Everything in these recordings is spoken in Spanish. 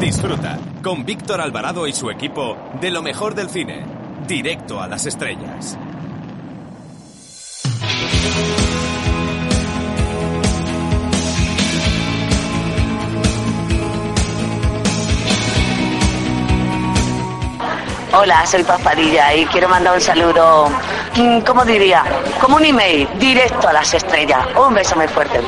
Disfruta con Víctor Alvarado y su equipo de lo mejor del cine, directo a las estrellas. Hola, soy Paz Padilla y quiero mandar un saludo, ¿cómo diría? Como un email, directo a las estrellas. Un beso muy fuerte.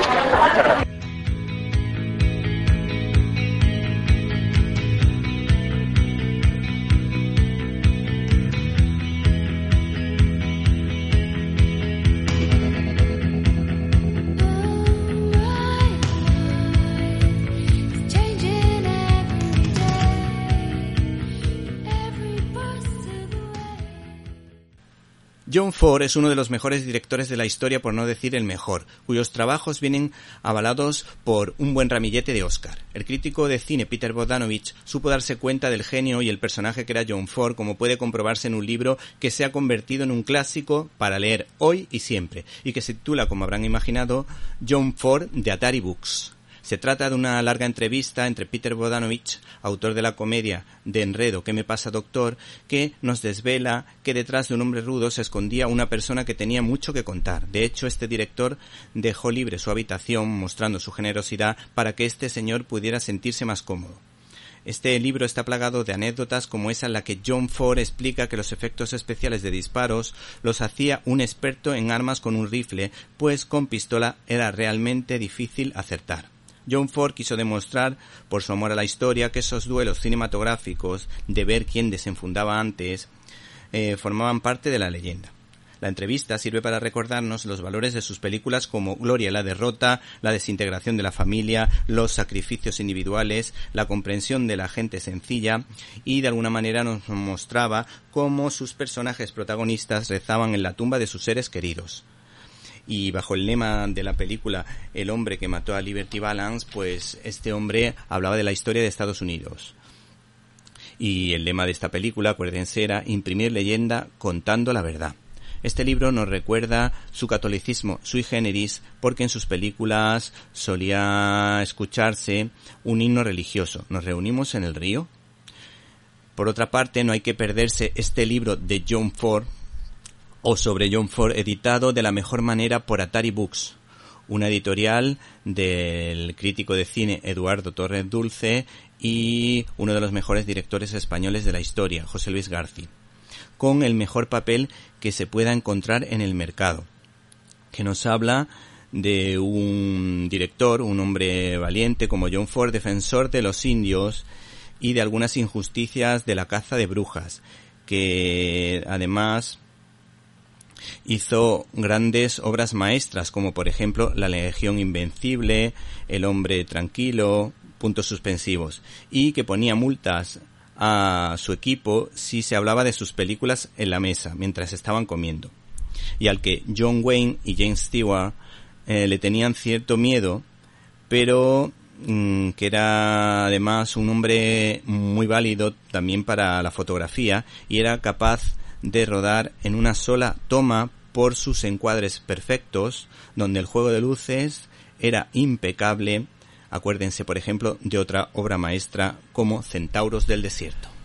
John Ford es uno de los mejores directores de la historia, por no decir el mejor, cuyos trabajos vienen avalados por un buen ramillete de Oscar. El crítico de cine Peter Bogdanovich supo darse cuenta del genio y el personaje que era John Ford, como puede comprobarse en un libro que se ha convertido en un clásico para leer hoy y siempre, y que se titula, como habrán imaginado, John Ford de Atari Books. Se trata de una larga entrevista entre Peter Bodanovich, autor de la comedia de Enredo, ¿Qué me pasa, doctor?, que nos desvela que detrás de un hombre rudo se escondía una persona que tenía mucho que contar. De hecho, este director dejó libre su habitación, mostrando su generosidad para que este señor pudiera sentirse más cómodo. Este libro está plagado de anécdotas como esa en la que John Ford explica que los efectos especiales de disparos los hacía un experto en armas con un rifle, pues con pistola era realmente difícil acertar. John Ford quiso demostrar, por su amor a la historia, que esos duelos cinematográficos de ver quién desenfundaba antes eh, formaban parte de la leyenda. La entrevista sirve para recordarnos los valores de sus películas como Gloria la derrota, la desintegración de la familia, los sacrificios individuales, la comprensión de la gente sencilla y de alguna manera nos mostraba cómo sus personajes protagonistas rezaban en la tumba de sus seres queridos y bajo el lema de la película El hombre que mató a Liberty Balance, pues este hombre hablaba de la historia de Estados Unidos. Y el lema de esta película, acuérdense, era imprimir leyenda contando la verdad. Este libro nos recuerda su catolicismo sui generis porque en sus películas solía escucharse un himno religioso. Nos reunimos en el río. Por otra parte, no hay que perderse este libro de John Ford, o sobre John Ford editado de la mejor manera por Atari Books, una editorial del crítico de cine Eduardo Torres Dulce y uno de los mejores directores españoles de la historia, José Luis García, con el mejor papel que se pueda encontrar en el mercado, que nos habla de un director, un hombre valiente como John Ford, defensor de los indios y de algunas injusticias de la caza de brujas, que además Hizo grandes obras maestras como por ejemplo La Legión Invencible, El Hombre Tranquilo, puntos suspensivos, y que ponía multas a su equipo si se hablaba de sus películas en la mesa mientras estaban comiendo. Y al que John Wayne y James Stewart eh, le tenían cierto miedo, pero mm, que era además un hombre muy válido también para la fotografía y era capaz de rodar en una sola toma por sus encuadres perfectos, donde el juego de luces era impecable. Acuérdense, por ejemplo, de otra obra maestra como Centauros del Desierto.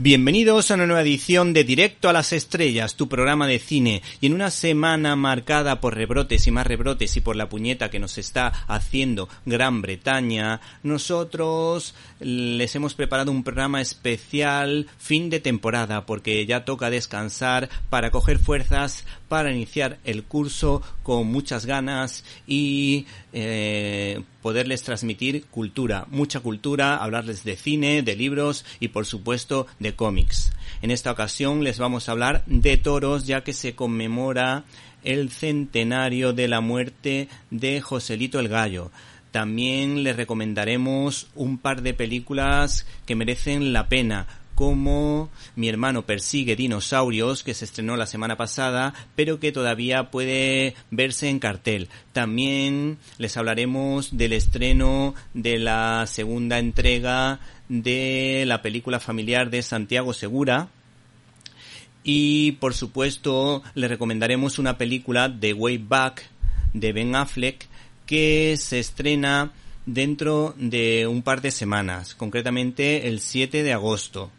Bienvenidos a una nueva edición de Directo a las Estrellas, tu programa de cine, y en una semana marcada por rebrotes y más rebrotes y por la puñeta que nos está haciendo Gran Bretaña, nosotros les hemos preparado un programa especial fin de temporada porque ya toca descansar para coger fuerzas para iniciar el curso con muchas ganas y eh, poderles transmitir cultura, mucha cultura, hablarles de cine, de libros y por supuesto de cómics. En esta ocasión les vamos a hablar de toros ya que se conmemora el centenario de la muerte de Joselito el Gallo. También les recomendaremos un par de películas que merecen la pena, como Mi hermano persigue dinosaurios, que se estrenó la semana pasada, pero que todavía puede verse en cartel. También les hablaremos del estreno de la segunda entrega de la película familiar de Santiago Segura. Y por supuesto, les recomendaremos una película de Way Back de Ben Affleck que se estrena dentro de un par de semanas, concretamente el 7 de agosto.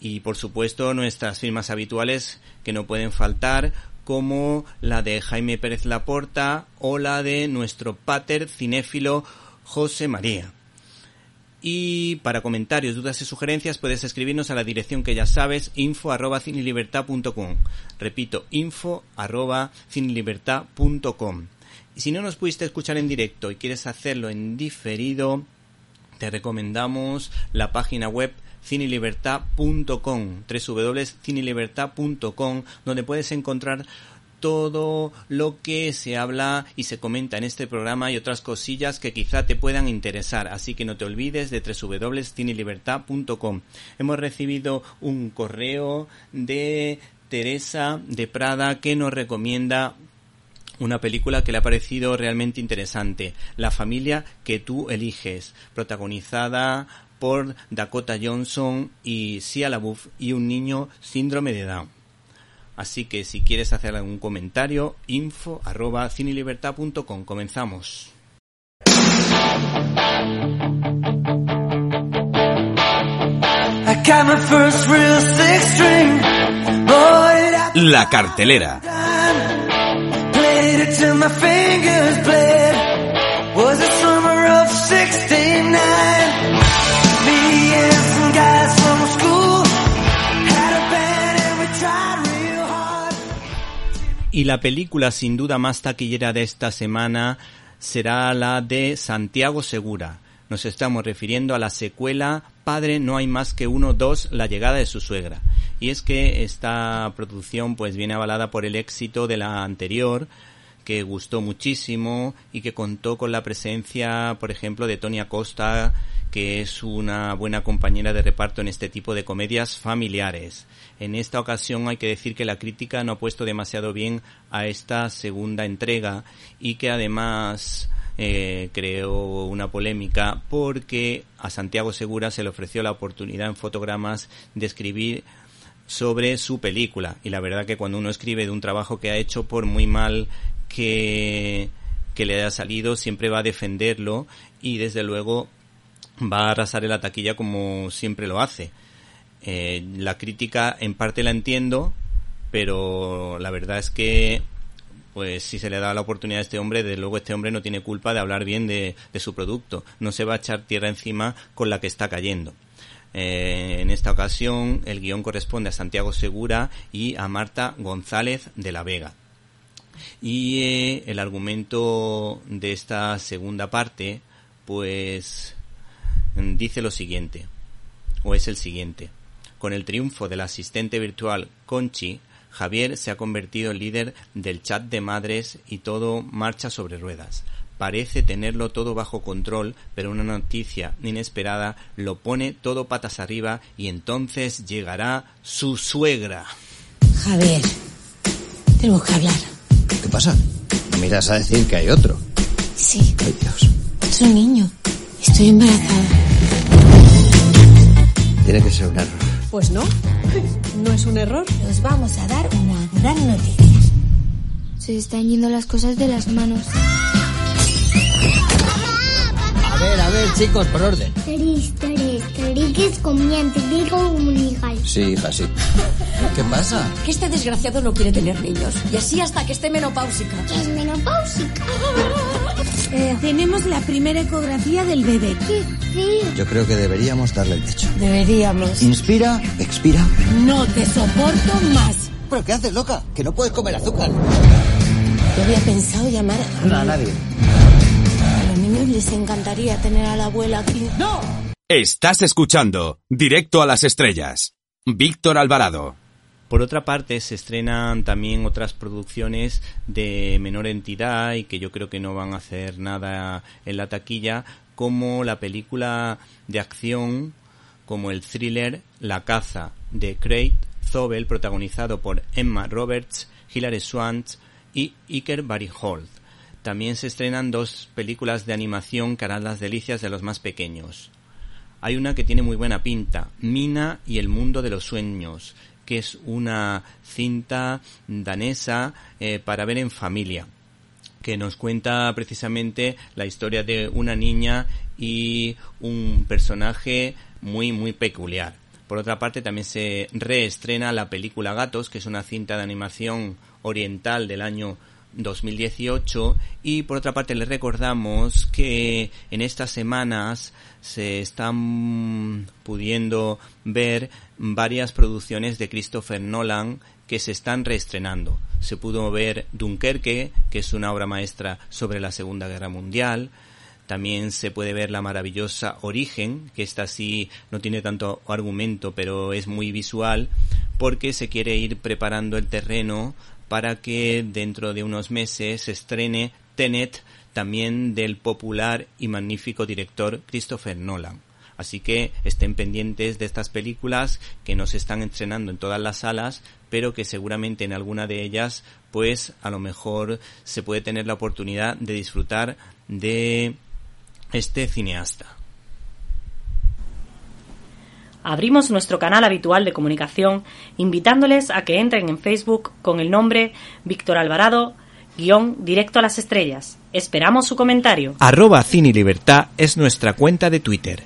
Y por supuesto nuestras firmas habituales que no pueden faltar, como la de Jaime Pérez Laporta o la de nuestro pater cinéfilo José María. Y para comentarios, dudas y sugerencias puedes escribirnos a la dirección que ya sabes, info Repito, info arroba Y si no nos pudiste escuchar en directo y quieres hacerlo en diferido, te recomendamos la página web cinelibertad.com, www.cinelibertad.com, donde puedes encontrar todo lo que se habla y se comenta en este programa y otras cosillas que quizá te puedan interesar. Así que no te olvides de www.cinelibertad.com. Hemos recibido un correo de Teresa de Prada que nos recomienda una película que le ha parecido realmente interesante, La familia que tú eliges, protagonizada por Dakota Johnson y Sia LaBeouf y un niño síndrome de Down. Así que si quieres hacer algún comentario, info arroba cinelibertad.com. Comenzamos. La cartelera. Y la película sin duda más taquillera de esta semana será la de Santiago Segura. Nos estamos refiriendo a la secuela Padre no hay más que uno, dos, la llegada de su suegra. Y es que esta producción pues viene avalada por el éxito de la anterior, que gustó muchísimo y que contó con la presencia, por ejemplo, de Tony Acosta, que es una buena compañera de reparto en este tipo de comedias familiares. En esta ocasión hay que decir que la crítica no ha puesto demasiado bien a esta segunda entrega y que además eh, creó una polémica porque a Santiago Segura se le ofreció la oportunidad en fotogramas de escribir sobre su película y la verdad que cuando uno escribe de un trabajo que ha hecho por muy mal que que le haya salido siempre va a defenderlo y desde luego va a arrasar en la taquilla como siempre lo hace. Eh, la crítica en parte la entiendo, pero la verdad es que pues si se le da la oportunidad a este hombre, desde luego este hombre no tiene culpa de hablar bien de, su producto. No se va a echar tierra encima con la que está cayendo. Eh, en esta ocasión el guion corresponde a Santiago Segura y a Marta González de la Vega. Y eh, el argumento de esta segunda parte, pues dice lo siguiente, o es el siguiente. Con el triunfo del asistente virtual Conchi, Javier se ha convertido en líder del chat de madres y todo marcha sobre ruedas. Parece tenerlo todo bajo control, pero una noticia inesperada lo pone todo patas arriba y entonces llegará su suegra. Javier, tenemos que hablar. ¿Qué pasa? miras a decir que hay otro? Sí. Ay, Dios. Es un niño. Estoy embarazada. Tiene que ser un error. Pues no, no es un error. Os vamos a dar una gran noticia. Se están yendo las cosas de las manos. A ver, a ver, chicos, por orden. Tres, tres, tres, comiente, digo comunicar. Sí, hija, sí. ¿Qué pasa? Que este desgraciado no quiere tener niños. Y así hasta que esté menopáusica. ¿Qué es menopáusica? Eh, tenemos la primera ecografía del bebé. ¿Qué feo? Yo creo que deberíamos darle el pecho. Deberíamos. Inspira, expira. No te soporto más. ¿Pero qué haces, loca? Que no puedes comer azúcar. Yo había pensado llamar a, No, a nadie. a los niños. Les encantaría tener a la abuela aquí. ¡No! Estás escuchando Directo a las Estrellas. Víctor Alvarado. Por otra parte, se estrenan también otras producciones de menor entidad y que yo creo que no van a hacer nada en la taquilla, como la película de acción, como el thriller La caza de Craig Zobel, protagonizado por Emma Roberts, Hilary Swank y Iker Barinholtz. También se estrenan dos películas de animación que harán las delicias de los más pequeños. Hay una que tiene muy buena pinta, Mina y el mundo de los sueños, que es una cinta danesa eh, para ver en familia que nos cuenta precisamente la historia de una niña y un personaje muy muy peculiar. Por otra parte, también se reestrena la película Gatos, que es una cinta de animación oriental del año 2018 y por otra parte les recordamos que en estas semanas se están pudiendo ver varias producciones de Christopher Nolan que se están reestrenando. Se pudo ver Dunkerque, que es una obra maestra sobre la Segunda Guerra Mundial, también se puede ver la maravillosa Origen, que esta sí no tiene tanto argumento, pero es muy visual, porque se quiere ir preparando el terreno para que dentro de unos meses se estrene Tenet, también del popular y magnífico director Christopher Nolan. Así que estén pendientes de estas películas que no se están estrenando en todas las salas, pero que seguramente en alguna de ellas, pues a lo mejor se puede tener la oportunidad de disfrutar de este cineasta. Abrimos nuestro canal habitual de comunicación invitándoles a que entren en Facebook con el nombre Víctor Alvarado guion directo a las estrellas. Esperamos su comentario. Arroba Cine Libertad es nuestra cuenta de Twitter.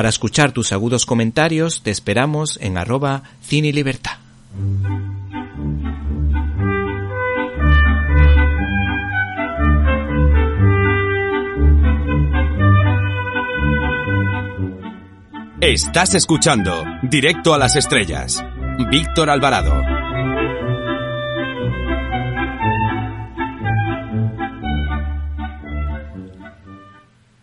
Para escuchar tus agudos comentarios te esperamos en arroba Cine Libertad. Estás escuchando Directo a las Estrellas. Víctor Alvarado.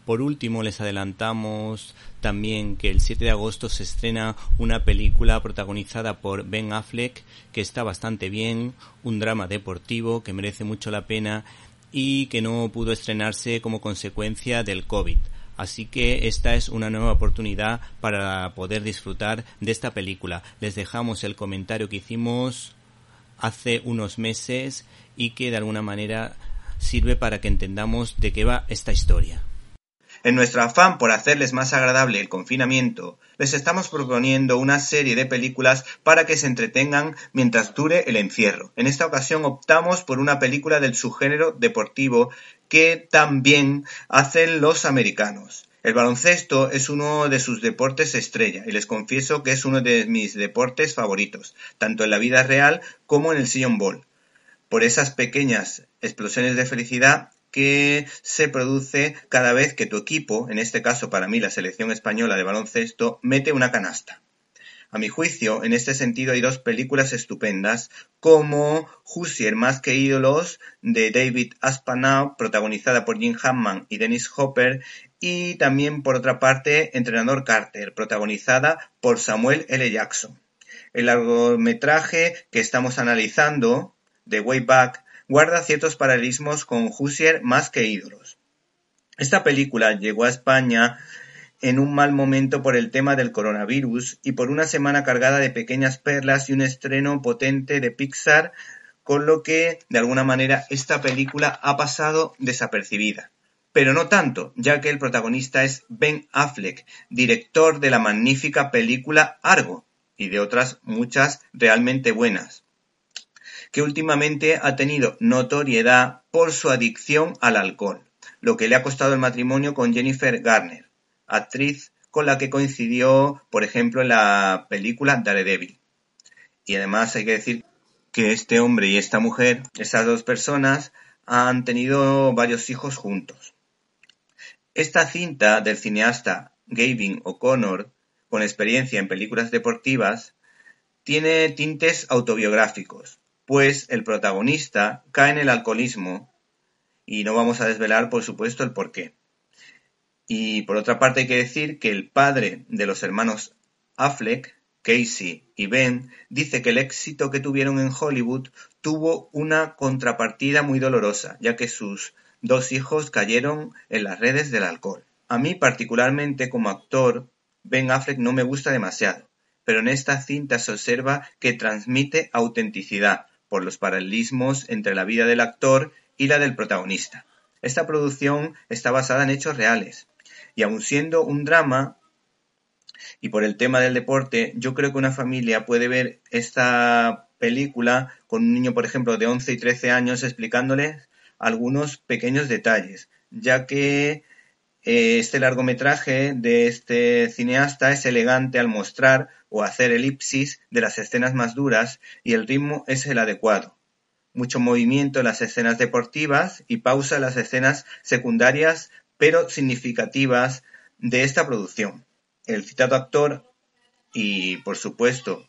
Por último, les adelantamos también que el 7 de agosto se estrena una película protagonizada por Ben Affleck que está bastante bien, un drama deportivo que merece mucho la pena y que no pudo estrenarse como consecuencia del COVID. Así que esta es una nueva oportunidad para poder disfrutar de esta película. Les dejamos el comentario que hicimos hace unos meses y que de alguna manera sirve para que entendamos de qué va esta historia. En nuestro afán por hacerles más agradable el confinamiento, les estamos proponiendo una serie de películas para que se entretengan mientras dure el encierro. En esta ocasión optamos por una película del subgénero deportivo que también hacen los americanos. El baloncesto es uno de sus deportes estrella y les confieso que es uno de mis deportes favoritos, tanto en la vida real como en el sillon ball, por esas pequeñas explosiones de felicidad que se produce cada vez que tu equipo, en este caso para mí la selección española de baloncesto, mete una canasta. A mi juicio, en este sentido hay dos películas estupendas, como Hussier más que ídolos, de David Aspanow, protagonizada por Jim Hammond y Dennis Hopper, y también, por otra parte, Entrenador Carter, protagonizada por Samuel L. Jackson. El largometraje que estamos analizando, The Way Back, guarda ciertos paralelismos con Hussier más que ídolos. Esta película llegó a España en un mal momento por el tema del coronavirus y por una semana cargada de pequeñas perlas y un estreno potente de Pixar, con lo que, de alguna manera, esta película ha pasado desapercibida. Pero no tanto, ya que el protagonista es Ben Affleck, director de la magnífica película Argo, y de otras muchas realmente buenas, que últimamente ha tenido notoriedad por su adicción al alcohol, lo que le ha costado el matrimonio con Jennifer Garner actriz con la que coincidió, por ejemplo, en la película Daredevil. Y además hay que decir que este hombre y esta mujer, esas dos personas, han tenido varios hijos juntos. Esta cinta del cineasta Gavin O'Connor, con experiencia en películas deportivas, tiene tintes autobiográficos, pues el protagonista cae en el alcoholismo y no vamos a desvelar, por supuesto, el porqué. Y por otra parte hay que decir que el padre de los hermanos Affleck, Casey y Ben, dice que el éxito que tuvieron en Hollywood tuvo una contrapartida muy dolorosa, ya que sus dos hijos cayeron en las redes del alcohol. A mí particularmente como actor, Ben Affleck no me gusta demasiado, pero en esta cinta se observa que transmite autenticidad por los paralelismos entre la vida del actor y la del protagonista. Esta producción está basada en hechos reales, y aun siendo un drama, y por el tema del deporte, yo creo que una familia puede ver esta película con un niño, por ejemplo, de 11 y 13 años explicándoles algunos pequeños detalles, ya que este largometraje de este cineasta es elegante al mostrar o hacer elipsis de las escenas más duras y el ritmo es el adecuado. Mucho movimiento en las escenas deportivas y pausa en las escenas secundarias pero significativas de esta producción. El citado actor y, por supuesto,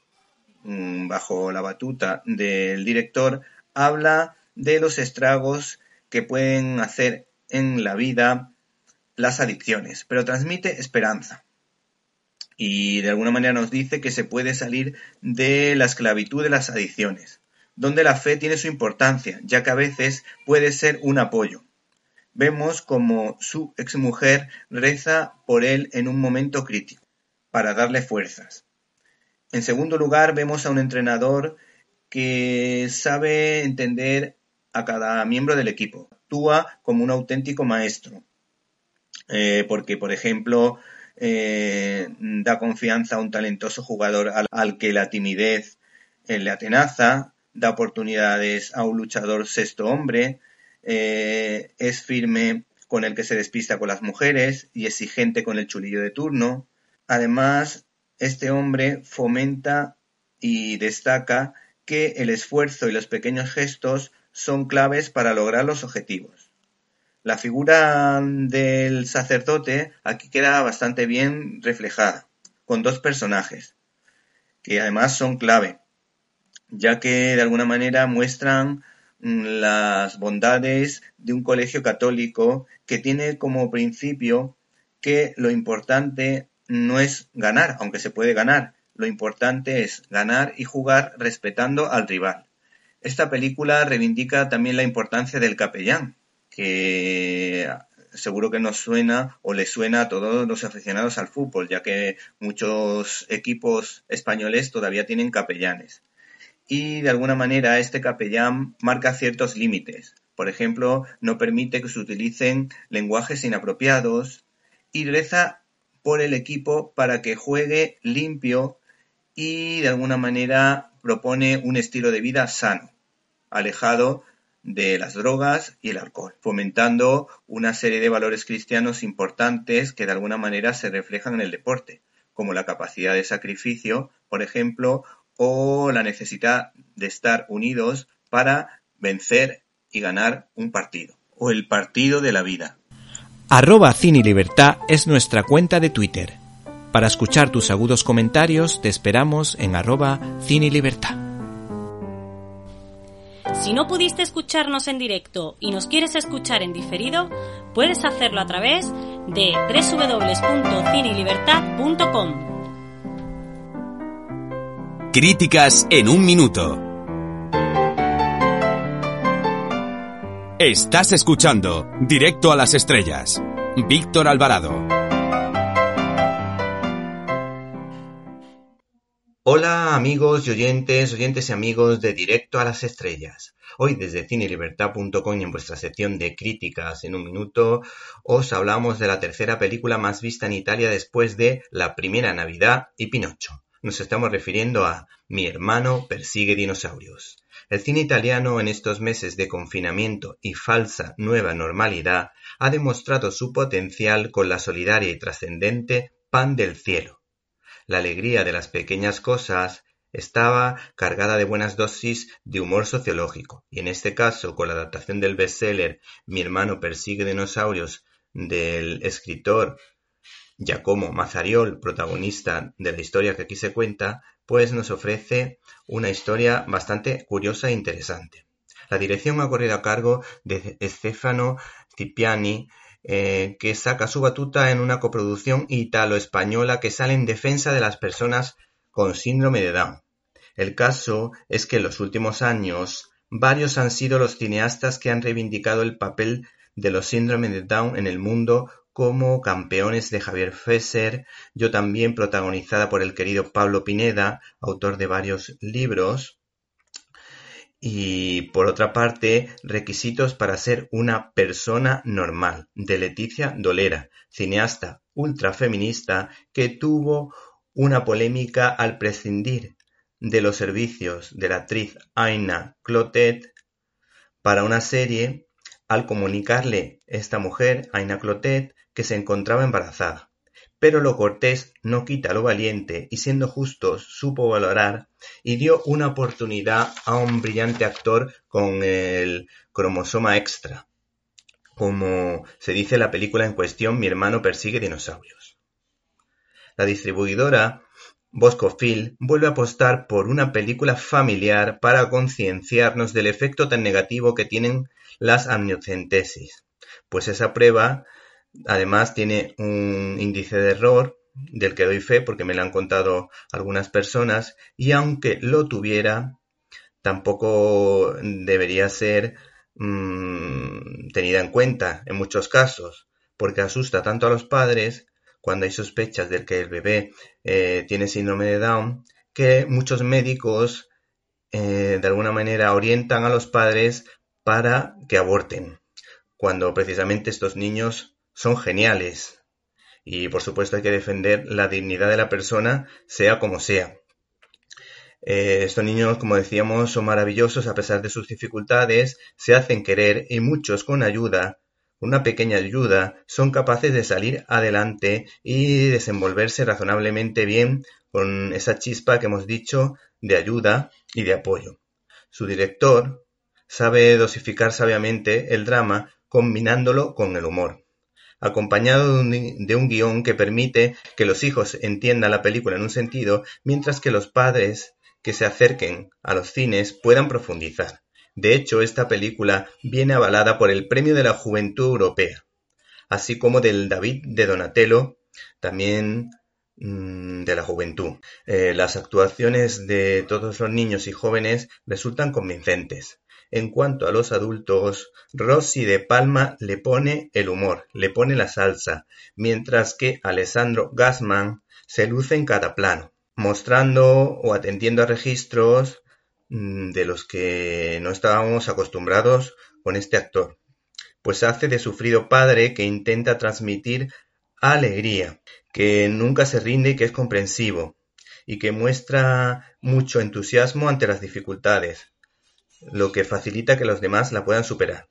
mm, bajo la batuta del director, habla de los estragos que pueden hacer en la vida las adicciones, pero transmite esperanza. Y de alguna manera nos dice que se puede salir de la esclavitud de las adicciones, donde la fe tiene su importancia, ya que a veces puede ser un apoyo. Vemos como su exmujer reza por él en un momento crítico, para darle fuerzas. En segundo lugar, vemos a un entrenador que sabe entender a cada miembro del equipo. Actúa como un auténtico maestro. Eh, porque, por ejemplo, eh, da confianza a un talentoso jugador al, que la timidez eh, le atenaza, da oportunidades a un luchador sexto hombre, es firme con el que se despista con las mujeres y exigente con el chulillo de turno. Además, este hombre fomenta y destaca que el esfuerzo y los pequeños gestos son claves para lograr los objetivos. La figura del sacerdote aquí queda bastante bien reflejada, con dos personajes, que además son clave, ya que de alguna manera muestran las bondades de un colegio católico que tiene como principio que lo importante no es ganar, aunque se puede ganar, lo importante es ganar y jugar respetando al rival. Esta película reivindica también la importancia del capellán, que seguro que nos suena o le suena a todos los aficionados al fútbol, ya que muchos equipos españoles todavía tienen capellanes y de alguna manera este capellán marca ciertos límites. Por ejemplo, no permite que se utilicen lenguajes inapropiados y reza por el equipo para que juegue limpio y de alguna manera propone un estilo de vida sano, alejado de las drogas y el alcohol, fomentando una serie de valores cristianos importantes que de alguna manera se reflejan en el deporte, como la capacidad de sacrificio, por ejemplo, o la necesidad de estar unidos para vencer y ganar un partido, o el partido de la vida. Arroba Cine Libertad es nuestra cuenta de Twitter. Para escuchar tus agudos comentarios te esperamos en arroba Cine Libertad. Si no pudiste escucharnos en directo y nos quieres escuchar en diferido, puedes hacerlo a través de www.cinelibertad.com. Críticas en un minuto. Estás escuchando Directo a las Estrellas. Víctor Alvarado. Hola amigos y oyentes, oyentes y amigos de Directo a las Estrellas. Hoy desde cinelibertad.com en vuestra sección de críticas en un minuto os hablamos de la tercera película más vista en Italia después de La Primera Navidad y Pinocho. Nos estamos refiriendo a Mi hermano persigue dinosaurios. El cine italiano en estos meses de confinamiento y falsa nueva normalidad ha demostrado su potencial con la solidaria y trascendente Pan del Cielo. La alegría de las pequeñas cosas estaba cargada de buenas dosis de humor sociológico, y en este caso, con la adaptación del bestseller Mi hermano persigue dinosaurios del escritor Giacomo Mazzariol, protagonista de la historia que aquí se cuenta, pues nos ofrece una historia bastante curiosa e interesante. La dirección ha corrido a cargo de Stefano Cipiani, eh, que saca su batuta en una coproducción italo-española que sale en defensa de las personas con síndrome de Down. El caso es que en los últimos años varios han sido los cineastas que han reivindicado el papel de los síndromes de Down en el mundo como Campeones de Javier Fesser, Yo también protagonizada por el querido Pablo Pineda, autor de varios libros. Y por otra parte, Requisitos para ser una persona normal, de Leticia Dolera, cineasta ultrafeminista que tuvo una polémica al prescindir de los servicios de la actriz Aina Clotet para una serie al comunicarle esta mujer, Aina Clotet, que se encontraba embarazada. Pero lo cortés no quita lo valiente y siendo justos supo valorar y dio una oportunidad a un brillante actor con el cromosoma extra. Como se dice en la película en cuestión, mi hermano persigue dinosaurios. La distribuidora Bosco Phil vuelve a apostar por una película familiar para concienciarnos del efecto tan negativo que tienen las amniocentesis, pues esa prueba además tiene un índice de error del que doy fe porque me lo han contado algunas personas y aunque lo tuviera tampoco debería ser mmm, tenida en cuenta en muchos casos porque asusta tanto a los padres cuando hay sospechas de que el bebé eh, tiene síndrome de Down, que muchos médicos eh, de alguna manera orientan a los padres para que aborten, cuando precisamente estos niños son geniales. Y por supuesto hay que defender la dignidad de la persona, sea como sea. Eh, estos niños, como decíamos, son maravillosos a pesar de sus dificultades, se hacen querer y muchos con ayuda una pequeña ayuda, son capaces de salir adelante y desenvolverse razonablemente bien con esa chispa que hemos dicho de ayuda y de apoyo. Su director sabe dosificar sabiamente el drama combinándolo con el humor, acompañado de un, guion que permite que los hijos entiendan la película en un sentido, mientras que los padres que se acerquen a los cines puedan profundizar. De hecho, esta película viene avalada por el Premio de la Juventud Europea, así como del David de Donatello, también mm, de la juventud. Eh, las actuaciones de todos los niños y jóvenes resultan convincentes. En cuanto a los adultos, Rossi de Palma le pone el humor, le pone la salsa, mientras que Alessandro Gassman se luce en cada plano, mostrando o atendiendo a registros Mm, de los que no estábamos acostumbrados con este actor, pues hace de sufrido padre que intenta transmitir alegría, que nunca se rinde y que es comprensivo, y que muestra mucho entusiasmo ante las dificultades, lo que facilita que los demás la puedan superar.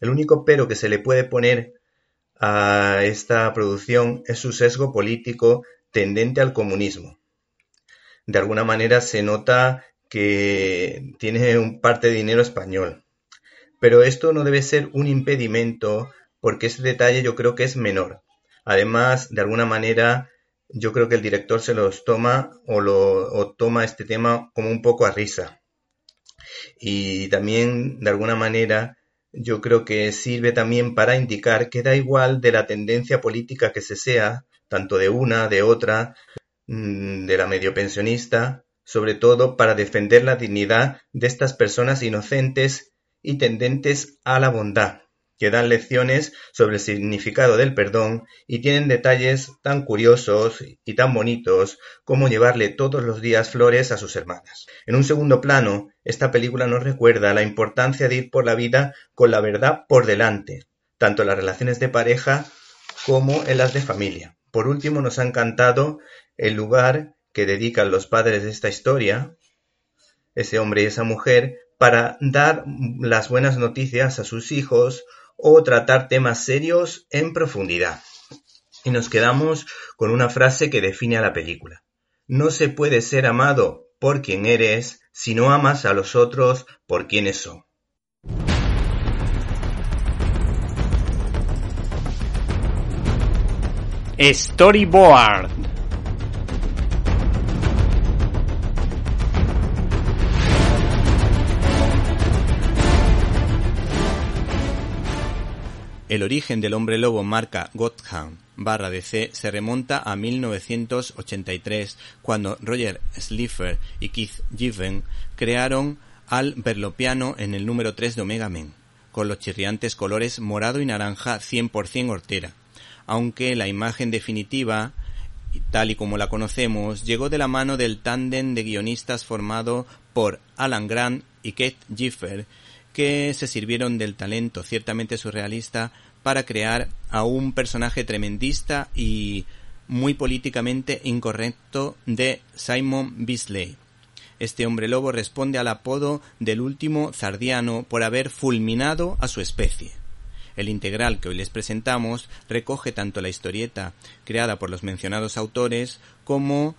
El único pero que se le puede poner a esta producción es su sesgo político tendente al comunismo. De alguna manera se nota que tiene un parte de dinero español. Pero esto no debe ser un impedimento porque ese detalle yo creo que es menor. Además, de alguna manera, yo creo que el director se los toma o, o toma este tema como un poco a risa. Y también, de alguna manera, yo creo que sirve también para indicar que da igual de la tendencia política que se sea, tanto de una, de otra, mm, de la medio pensionista, sobre todo para defender la dignidad de estas personas inocentes y tendentes a la bondad, que dan lecciones sobre el significado del perdón y tienen detalles tan curiosos y tan bonitos como llevarle todos los días flores a sus hermanas. En un segundo plano, esta película nos recuerda la importancia de ir por la vida con la verdad por delante, tanto en las relaciones de pareja como en las de familia. Por último, nos ha encantado el lugar que dedican los padres de esta historia, ese hombre y esa mujer, para dar las buenas noticias a sus hijos o tratar temas serios en profundidad. Y nos quedamos con una frase que define a la película. No se puede ser amado por quien eres si no amas a los otros por quienes son. Storyboard El origen del hombre lobo marca Gotham barra DC se remonta a 1983 cuando Roger Slifer y Keith Giffen crearon al Berlopiano en el número 3 de Omega Men, con los chirriantes colores morado y naranja 100% hortera, aunque la imagen definitiva tal y como la conocemos, llegó de la mano del tándem de guionistas formado por Alan Grant y Keith Giffen que se sirvieron del talento ciertamente surrealista para crear a un personaje tremendista y muy políticamente incorrecto de Simon Beasley. Este hombre lobo responde al apodo del último zardiano por haber fulminado a su especie. El integral que hoy les presentamos recoge tanto la historieta creada por los mencionados autores como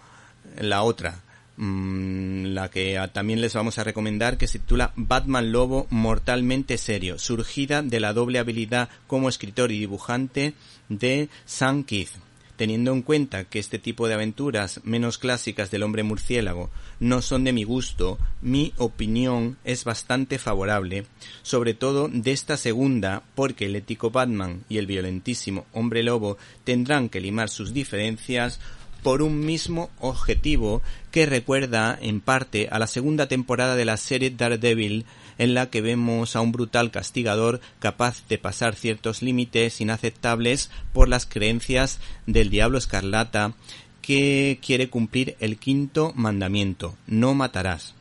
la otra, la que también les vamos a recomendar que se titula Batman Lobo mortalmente serio, surgida de la doble habilidad como escritor y dibujante de Sam Keith. Teniendo en cuenta que este tipo de aventuras menos clásicas del hombre murciélago no son de mi gusto, mi opinión es bastante favorable, sobre todo de esta segunda, porque el ético Batman y el violentísimo hombre lobo tendrán que limar sus diferencias por un mismo objetivo que recuerda en parte a la segunda temporada de la serie Daredevil en la que vemos a un brutal castigador capaz de pasar ciertos límites inaceptables por las creencias del diablo escarlata que quiere cumplir el quinto mandamiento, no matarás.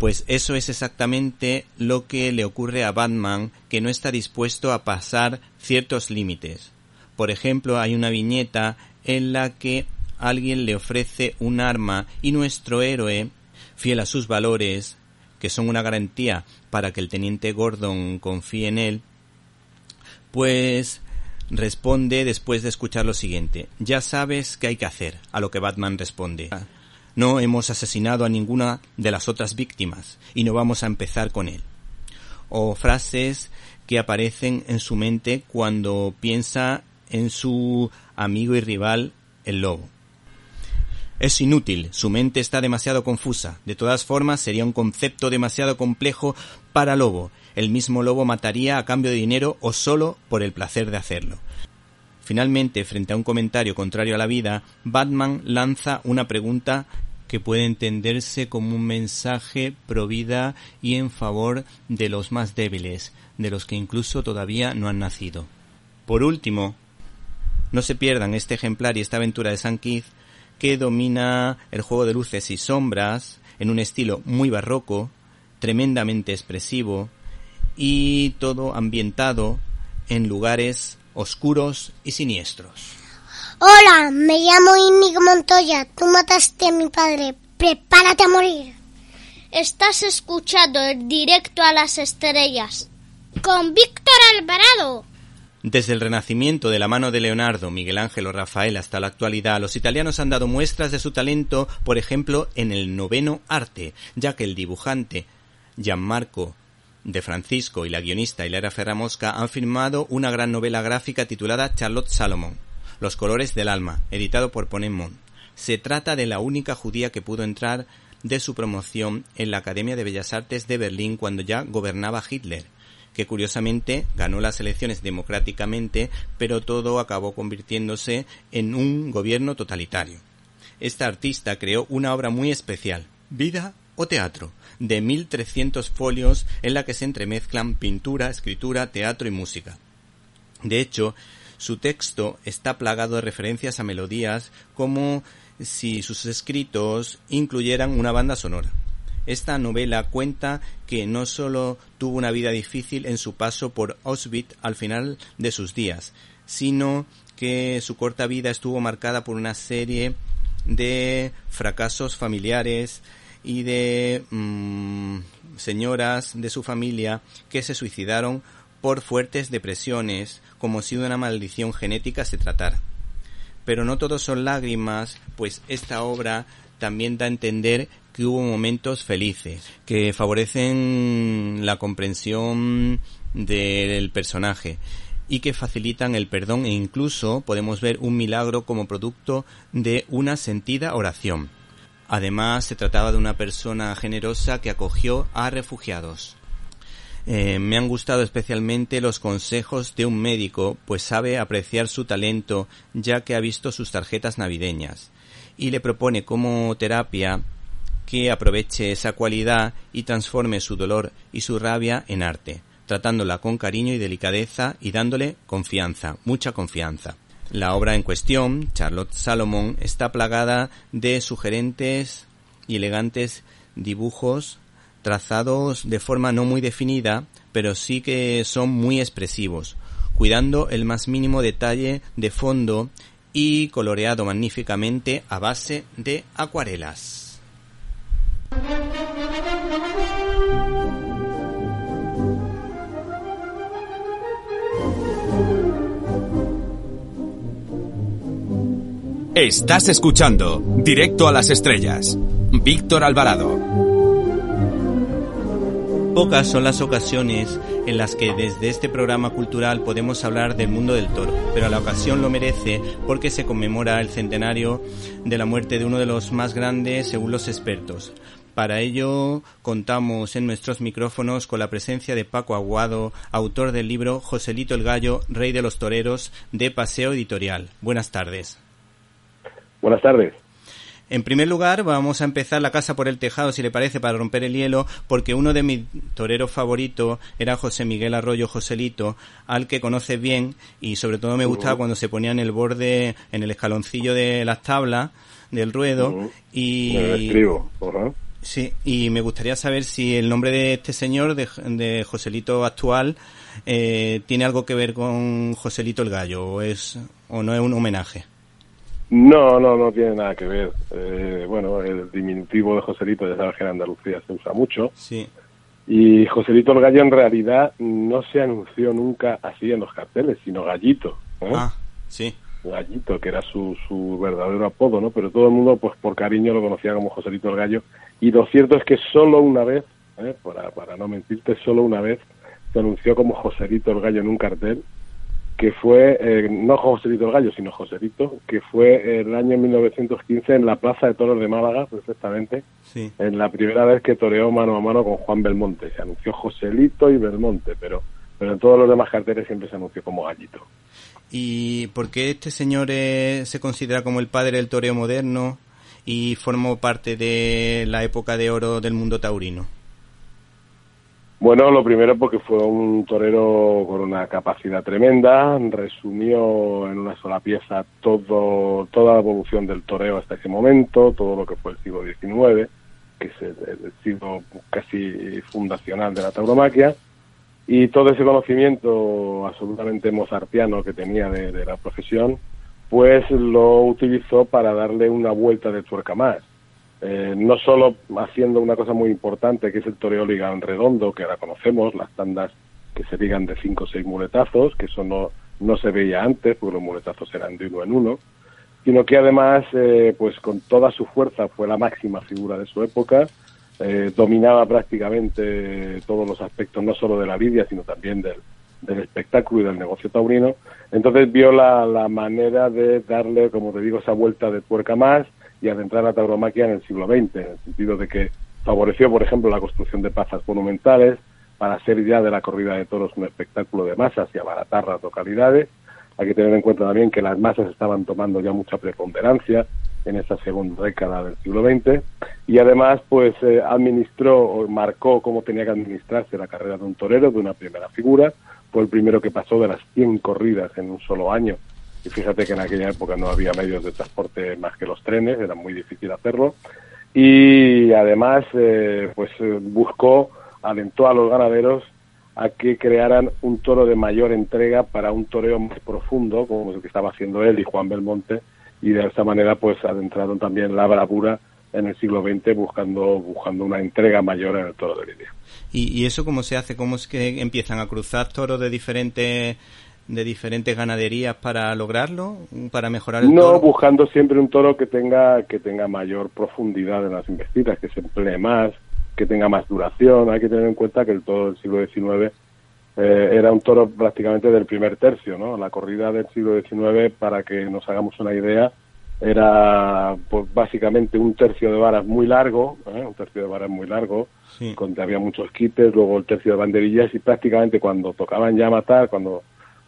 Pues eso es exactamente lo que le ocurre a Batman, que no está dispuesto a pasar ciertos límites. Por ejemplo, hay una viñeta en la que alguien le ofrece un arma y nuestro héroe, fiel a sus valores, que son una garantía para que el teniente Gordon confíe en él, pues responde después de escuchar lo siguiente. Ya sabes qué hay que hacer, a lo que Batman responde. No hemos asesinado a ninguna de las otras víctimas y no vamos a empezar con él. O frases que aparecen en su mente cuando piensa en su amigo y rival, el lobo. Es inútil, su mente está demasiado confusa. De todas formas, sería un concepto demasiado complejo para Lobo. El mismo Lobo mataría a cambio de dinero o solo por el placer de hacerlo. Finalmente, frente a un comentario contrario a la vida, Batman lanza una pregunta que puede entenderse como un mensaje pro vida y en favor de los más débiles, de los que incluso todavía no han nacido. Por último, no se pierdan este ejemplar y esta aventura de San Keith que domina el juego de luces y sombras en un estilo muy barroco, tremendamente expresivo y todo ambientado en lugares oscuros y siniestros. Hola, me llamo Inigo Montoya. Tú mataste a mi padre. Prepárate a morir. Estás escuchando el directo a las estrellas con Víctor Alvarado. Desde el Renacimiento de la mano de Leonardo, Miguel Ángel o Rafael hasta la actualidad, los italianos han dado muestras de su talento, por ejemplo, en el noveno arte, ya que el dibujante Gianmarco de Francisco y la guionista Hilera Ferramosca han firmado una gran novela gráfica titulada Charlotte Salomon, Los colores del alma, editado por Ponemon. Se trata de la única judía que pudo entrar de su promoción en la Academia de Bellas Artes de Berlín cuando ya gobernaba Hitler que curiosamente ganó las elecciones democráticamente, pero todo acabó convirtiéndose en un gobierno totalitario. Esta artista creó una obra muy especial, Vida o Teatro, de 1300 folios en la que se entremezclan pintura, escritura, teatro y música. De hecho, su texto está plagado de referencias a melodías como si sus escritos incluyeran una banda sonora. Esta novela cuenta que no solo tuvo una vida difícil en su paso por Auschwitz al final de sus días, sino que su corta vida estuvo marcada por una serie de fracasos familiares y de mm, señoras de su familia que se suicidaron por fuertes depresiones, como si de una maldición genética se tratara. Pero no todos son lágrimas, pues esta obra también da a entender que hubo momentos felices, que favorecen la comprensión del personaje y que facilitan el perdón e incluso podemos ver un milagro como producto de una sentida oración. Además, se trataba de una persona generosa que acogió a refugiados. Eh, me han gustado especialmente los consejos de un médico, pues sabe apreciar su talento ya que ha visto sus tarjetas navideñas y le propone como terapia que aproveche esa cualidad y transforme su dolor y su rabia en arte, tratándola con cariño y delicadeza y dándole confianza, mucha confianza. La obra en cuestión, Charlotte Salomon, está plagada de sugerentes y elegantes dibujos trazados de forma no muy definida, pero sí que son muy expresivos, cuidando el más mínimo detalle de fondo y coloreado magníficamente a base de acuarelas. Estás escuchando Directo a las Estrellas. Víctor Alvarado. Pocas son las ocasiones en las que desde este programa cultural podemos hablar del mundo del toro, pero la ocasión lo merece porque se conmemora el centenario de la muerte de uno de los más grandes según los expertos, para ello contamos en nuestros micrófonos con la presencia de Paco Aguado, autor del libro Joselito el Gallo, Rey de los Toreros, de Paseo Editorial. Buenas tardes. Buenas tardes. En primer lugar, vamos a empezar la casa por el tejado, si le parece, para romper el hielo, porque uno de mis toreros favoritos era José Miguel Arroyo Joselito, al que conoces bien y sobre todo me gustaba cuando se ponía en el borde, en el escaloncillo de las tablas del ruedo y... escribo, Sí, y me gustaría saber si el nombre de este señor, de, de Joselito actual, eh, tiene algo que ver con Joselito el Gallo o, es, o no es un homenaje. No, no, no tiene nada que ver. Eh, bueno, el diminutivo de Joselito, ya sabes que en Andalucía se usa mucho. Sí. Y Joselito el Gallo en realidad no se anunció nunca así en los carteles, sino Gallito. ¿eh? Ah, sí. Gallito, que era su, su verdadero apodo, ¿no? Pero todo el mundo, pues por cariño, lo conocía como Joselito el Gallo. Y lo cierto es que solo una vez, ¿eh? para, para no mentirte, solo una vez se anunció como Joselito el Gallo en un cartel, que fue, eh, no Joselito el Gallo, sino Joselito, que fue el año 1915 en la Plaza de Toros de Málaga, perfectamente, Sí. en la primera vez que toreó mano a mano con Juan Belmonte. Se anunció Joselito y Belmonte, pero, pero en todos los demás carteles siempre se anunció como Gallito. ¿Y por qué este señor se considera como el padre del toreo moderno y formó parte de la época de oro del mundo taurino? Bueno, lo primero porque fue un torero con una capacidad tremenda, resumió en una sola pieza todo, toda la evolución del toreo hasta ese momento, todo lo que fue el siglo XIX, que es el, el siglo casi fundacional de la tauromaquia, y todo ese conocimiento absolutamente mozartiano que tenía de, la profesión, pues lo utilizó para darle una vuelta de tuerca más. Eh, no solo haciendo una cosa muy importante que es el toreo ligado en redondo, que ahora conocemos, las tandas que se ligan de cinco o seis muletazos, que eso no, no se veía antes, porque los muletazos eran de uno en uno, sino que además, eh, pues con toda su fuerza fue la máxima figura de su época, eh, dominaba prácticamente todos los aspectos, no solo de la lidia, sino también del, espectáculo y del negocio taurino. Entonces vio la, la manera de darle, como te digo, esa vuelta de tuerca más y adentrar la tauromaquia en el siglo XX, en el sentido de que favoreció, por ejemplo, la construcción de plazas monumentales para hacer ya de la corrida de toros un espectáculo de masas y abaratar las localidades. Hay que tener en cuenta también que las masas estaban tomando ya mucha preponderancia en esa segunda década del siglo XX y además pues eh, administró o marcó cómo tenía que administrarse la carrera de un torero, de una primera figura, fue el primero que pasó de las 100 corridas en un solo año. Y fíjate que en aquella época no había medios de transporte más que los trenes, era muy difícil hacerlo. Y además eh, pues eh, buscó, alentó a los ganaderos a que crearan un toro de mayor entrega para un toreo más profundo, como el que estaba haciendo él y Juan Belmonte, y de esta manera pues adentraron también la bravura en el siglo XX buscando buscando una entrega mayor en el toro de lidia. ¿Y, ¿Y, eso cómo se hace? ¿Cómo es que empiezan a cruzar toros de diferentes de diferentes ganaderías para lograrlo, para mejorar el no, toro? buscando siempre un toro que tenga que tenga mayor profundidad en las investidas, que se emplee más, que tenga más duración. Hay que tener en cuenta que el toro del siglo XIX eh, era un toro prácticamente del primer tercio, ¿no? La corrida del siglo XIX, para que nos hagamos una idea, era pues básicamente un tercio de varas muy largo, ¿eh? un tercio de varas muy largo, sí. donde había muchos quites, luego el tercio de banderillas y prácticamente cuando tocaban ya matar, cuando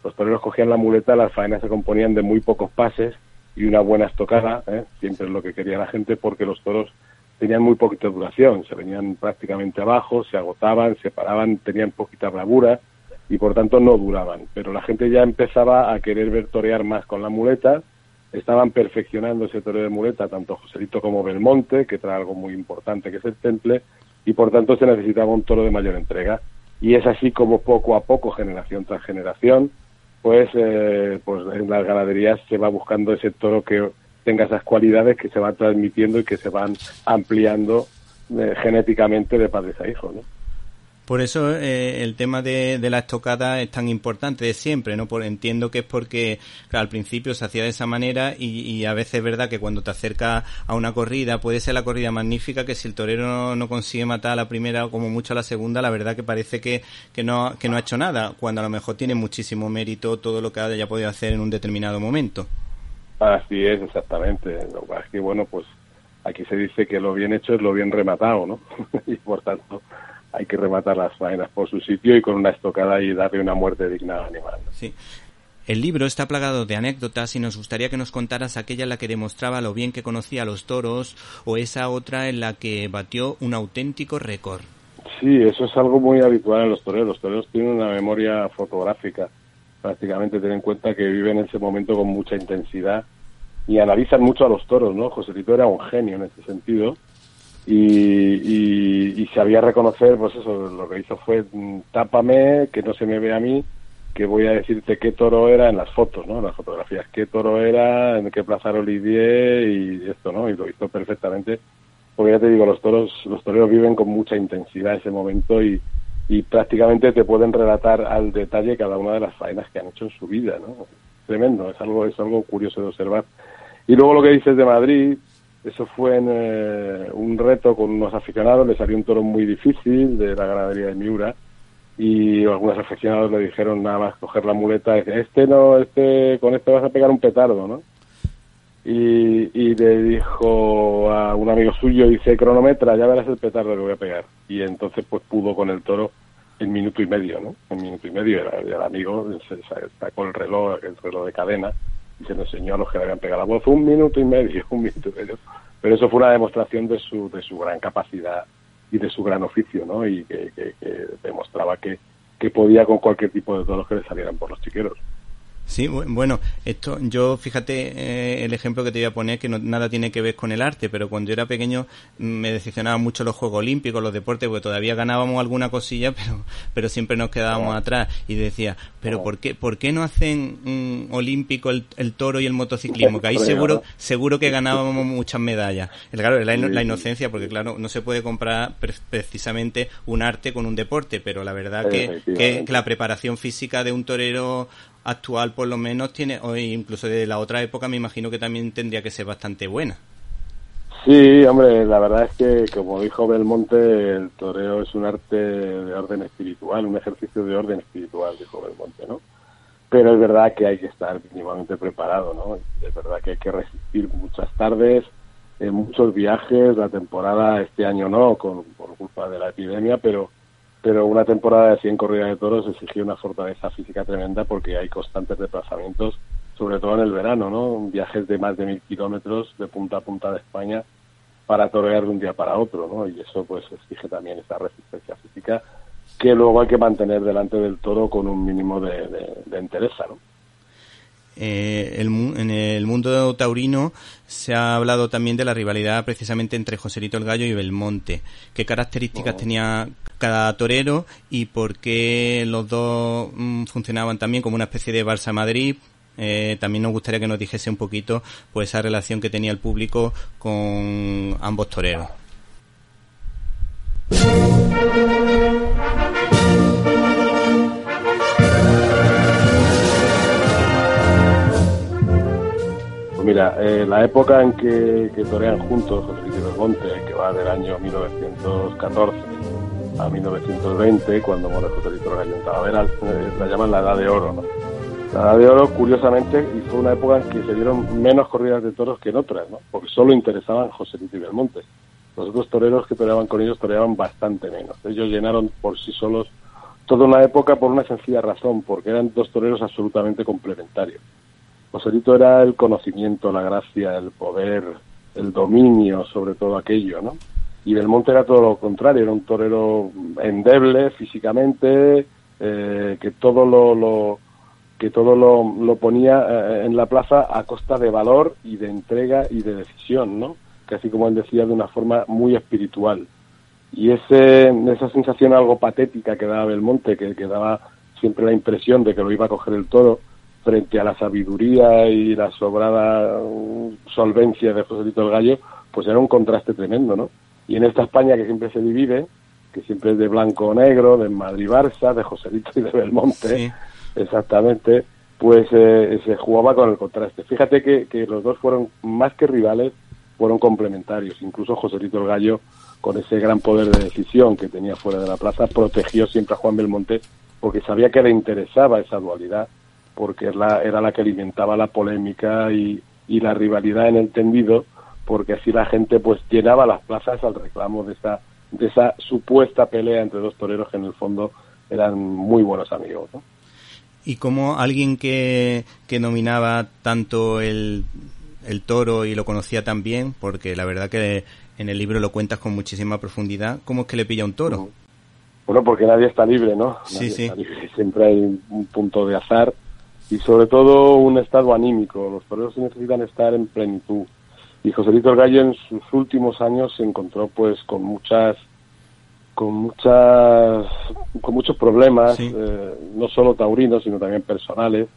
los toreros cogían la muleta, las faenas se componían de muy pocos pases y una buena estocada, ¿eh? siempre es lo que quería la gente porque los toros tenían muy poquita duración, se venían prácticamente abajo, se agotaban, se paraban, tenían poquita bravura y por tanto no duraban. Pero la gente ya empezaba a querer ver torear más con la muleta, estaban perfeccionando ese toreo de muleta, tanto Joselito como Belmonte, que trae algo muy importante que es el temple, y por tanto se necesitaba un toro de mayor entrega. Y es así como poco a poco, generación tras generación, pues, eh, pues en las ganaderías se va buscando ese toro que tenga esas cualidades que se van transmitiendo y que se van ampliando eh, genéticamente de padres a hijos, ¿no? Por eso eh, el tema de, la estocada es tan importante de siempre, ¿no? Por, entiendo que es porque al principio se hacía de esa manera y, a veces es verdad que cuando te acercas a una corrida puede ser la corrida magnífica que si el torero no, consigue matar a la primera o como mucho a la segunda, la verdad que parece que, que, no, que no ha hecho nada, cuando a lo mejor tiene muchísimo mérito todo lo que haya podido hacer en un determinado momento. Así es, exactamente. Lo que es que, bueno, pues aquí se dice que lo bien hecho es lo bien rematado, ¿no? y por tanto hay que rematar las faenas por su sitio y con una estocada y darle una muerte digna al animal. Sí. El libro está plagado de anécdotas y nos gustaría que nos contaras aquella en la que demostraba lo bien que conocía a los toros o esa otra en la que batió un auténtico récord. Sí, eso es algo muy habitual en los toreros. Los toreros tienen una memoria fotográfica. Prácticamente ten en cuenta que viven en ese momento con mucha intensidad y analizan mucho a los toros, ¿no? José Tito era un genio en ese sentido y, y, sabía reconocer, pues eso, lo que hizo fue mm, tápame, que no se me ve a mí, que voy a decirte qué toro era en las fotos, ¿no? En las fotografías, qué toro era, en qué plaza Olivier y esto, ¿no? Y lo hizo perfectamente, porque ya te digo, los toros, los toreros viven con mucha intensidad ese momento y, y prácticamente te pueden relatar al detalle cada una de las faenas que han hecho en su vida, ¿no? Tremendo, es algo, es algo curioso de observar. Y luego lo que dices de Madrid, eso fue en, eh, un reto con unos aficionados, le salió un toro muy difícil de la ganadería de Miura y algunos aficionados le dijeron nada más coger la muleta, este no, este con este vas a pegar un petardo, ¿no? Y, y le dijo a un amigo suyo, dice, cronometra, ya verás el petardo que voy a pegar. Y entonces pues pudo con el toro en minuto y medio, ¿no? En minuto y medio, el, el amigo sacó el reloj, el reloj de cadena, y se lo enseñó a los que le habían pegado la voz un minuto y medio, un minuto y medio. Pero eso fue una demostración de su, de su gran capacidad y de su gran oficio, ¿no? Y que, demostraba que, que podía con cualquier tipo de toros que le salieran por los chiqueros. Sí, bueno, esto, yo fíjate eh, el ejemplo que te voy a poner que no, nada tiene que ver con el arte, pero cuando yo era pequeño mm, me decepcionaban mucho los Juegos Olímpicos, los deportes, porque todavía ganábamos alguna cosilla, pero, pero siempre nos quedábamos atrás. Y decía, pero ¿por qué, por qué no hacen un olímpico el, toro y el motociclismo? Que ahí seguro, seguro que ganábamos muchas medallas. El, claro, la, la inocencia, porque claro, no se puede comprar precisamente un arte con un deporte, pero la verdad que, que la preparación física de un torero actual por lo menos tiene, o incluso de la otra época me imagino que también tendría que ser bastante buena. Sí, hombre, la verdad es que, como dijo Belmonte, el toreo es un arte de orden espiritual, un ejercicio de orden espiritual, dijo Belmonte, ¿no? Pero es verdad que hay que estar mínimamente preparado, ¿no? Es verdad que hay que resistir muchas tardes, en muchos viajes, la temporada este año no, con, por culpa de la epidemia, pero pero una temporada de 100 corridas de toros exigió una fortaleza física tremenda porque hay constantes desplazamientos, sobre todo en el verano, ¿no? Viajes de más de mil kilómetros de punta a punta de España para torear de un día para otro, ¿no? Y eso pues exige también esa resistencia física que luego hay que mantener delante del toro con un mínimo de, de, de entereza, ¿no? Eh, en el mundo taurino se ha hablado también de la rivalidad precisamente entre Joselito el Gallo y Belmonte. ¿Qué características tenía cada torero y por qué los dos mm, funcionaban también como una especie de Barça Madrid? Eh, también nos gustaría que nos dijese un poquito pues esa relación que tenía el público con ambos toreros. mira, eh, la época en que, torean juntos José Luis Belmonte, que va del año 1914 a 1920, cuando muere José Luis Gallo eh, la llaman la Edad de Oro, ¿no? La Edad de Oro, curiosamente, y fue una época en que se dieron menos corridas de toros que en otras, ¿no? Porque solo interesaban José Luis y Belmonte. Los otros toreros que toreaban con ellos toreaban bastante menos. Ellos llenaron por sí solos toda una época por una sencilla razón, porque eran dos toreros absolutamente complementarios. Joselito era el conocimiento, la gracia, el poder, el dominio sobre todo aquello, ¿no? Y Belmonte era todo lo contrario, era un torero endeble físicamente, eh, que todo lo, que todo lo, lo ponía eh, en la plaza a costa de valor y de entrega y de decisión, ¿no? Así como él decía, de una forma muy espiritual. Y ese, esa sensación algo patética que daba Belmonte, que, daba siempre la impresión de que lo iba a coger el toro, frente a la sabiduría y la sobrada solvencia de José Lito el Gallo, pues era un contraste tremendo, ¿no? Y en esta España que siempre se divide, que siempre es de blanco o negro, de Madrid-Barça, de Joselito y de Belmonte, exactamente, pues eh, se jugaba con el contraste. Fíjate que, que los dos fueron más que rivales, fueron complementarios. Incluso Joselito el Gallo, con ese gran poder de decisión que tenía fuera de la plaza, protegió siempre a Juan Belmonte porque sabía que le interesaba esa dualidad, porque era la, era la que alimentaba la polémica y, y la rivalidad en el tendido, porque así la gente pues llenaba las plazas al reclamo de esa, de esa supuesta pelea entre dos toreros que en el fondo eran muy buenos amigos. ¿no? Y como alguien que, que dominaba tanto el, el toro y lo conocía tan bien, porque la verdad que en el libro lo cuentas con muchísima profundidad, ¿cómo es que le pilla un toro? Bueno, porque nadie está libre, ¿no? Nadie Sí, sí. está libre. Siempre hay un punto de azar y sobre todo un estado anímico. Los toreros necesitan estar en plenitud. Y Joselito el Gallo en sus últimos años se encontró pues con muchas con muchas con muchos problemas, eh, no solo taurinos, sino también personales,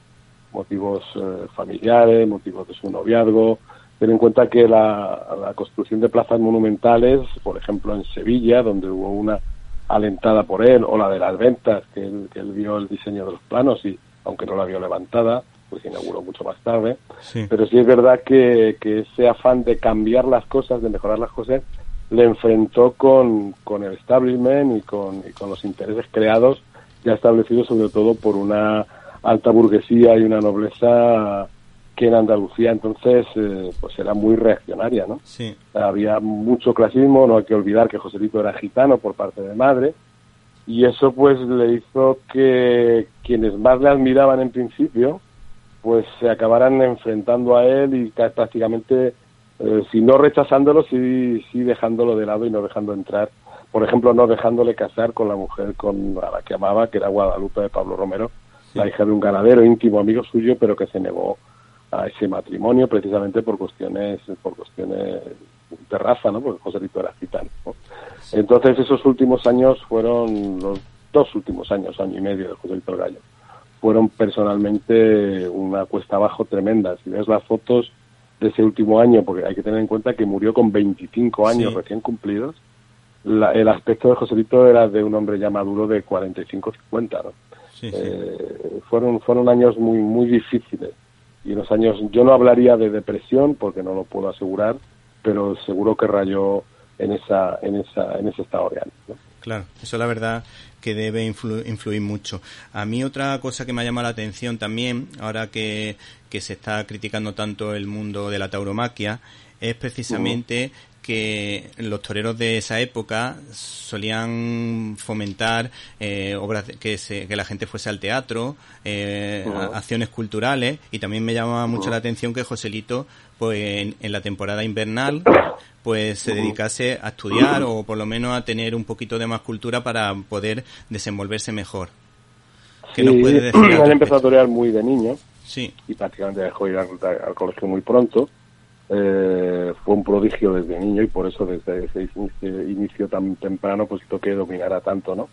motivos eh, familiares, motivos de su noviazgo. Ten en cuenta que la, la construcción de plazas monumentales, por ejemplo en Sevilla, donde hubo una alentada por él, o la de las ventas, que él, que él vio el diseño de los planos y aunque no la vio levantada, pues se inauguró mucho más tarde. Sí. Pero sí es verdad que, que ese afán de cambiar las cosas, de mejorar las cosas, le enfrentó con, con el establishment y con, y con los intereses creados, ya establecidos sobre todo por una alta burguesía y una nobleza que en Andalucía entonces eh, pues era muy reaccionaria, ¿no? Sí. Había mucho clasismo, no hay que olvidar que Joselito era gitano por parte de madre, y eso pues le hizo que quienes más le admiraban en principio, pues se acabaran enfrentando a él y ca- prácticamente, eh, si no rechazándolo, sí, sí dejándolo de lado y no dejando entrar. Por ejemplo, no dejándole casar con la mujer con a la que amaba, que era Guadalupe de Pablo Romero, la hija de un ganadero íntimo amigo suyo, pero que se negó a ese matrimonio precisamente por cuestiones por cuestiones de raza, ¿no? Porque Joselito era gitano. ¿no? Entonces esos últimos años fueron los dos últimos años, año y medio de Joselito el Gallo, fueron personalmente una cuesta abajo tremenda. Si ves las fotos de ese último año, porque hay que tener en cuenta que murió con 25 años Sí. recién cumplidos, la- el aspecto de Joselito era de un hombre ya maduro de 45-50, ¿no? Sí, sí. Eh, fueron fueron años muy muy difíciles y los años yo no hablaría de depresión porque no lo puedo asegurar pero seguro que rayó en esa en esa en ese estado real ¿no? Claro, eso la verdad que debe influ- influir mucho. A mí otra cosa que me ha llamado la atención también, ahora que, que se está criticando tanto el mundo de la tauromaquia, es precisamente que los toreros de esa época solían fomentar eh, obras de- que, se- que la gente fuese al teatro, eh, acciones culturales y también me llama mucho la atención que Joselito pues en, en la temporada invernal pues se dedicase a estudiar o por lo menos a tener un poquito de más cultura para poder desenvolverse mejor. ¿Qué Sí, nos puede decir? él empezó a torear muy de niño Sí, y prácticamente dejó ir al, al colegio muy pronto Eh, fue un prodigio desde niño y por eso desde ese inicio, inicio tan temprano pues hizo que dominara tanto no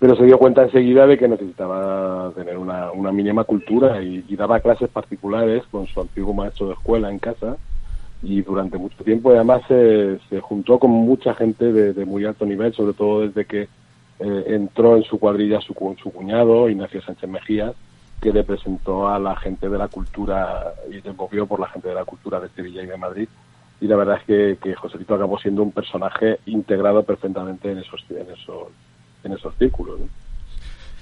pero se dio cuenta enseguida de que necesitaba tener una, una mínima cultura y, y daba clases particulares con su antiguo maestro de escuela en casa y durante mucho tiempo además se, se juntó con mucha gente de, muy alto nivel, sobre todo desde que eh, entró en su cuadrilla su, su cuñado, Ignacio Sánchez Mejías, que le presentó a la gente de la cultura y se movió por la gente de la cultura de Sevilla y de Madrid. Y la verdad es que, que Joselito acabó siendo un personaje integrado perfectamente en esos, en esos, en esos círculos.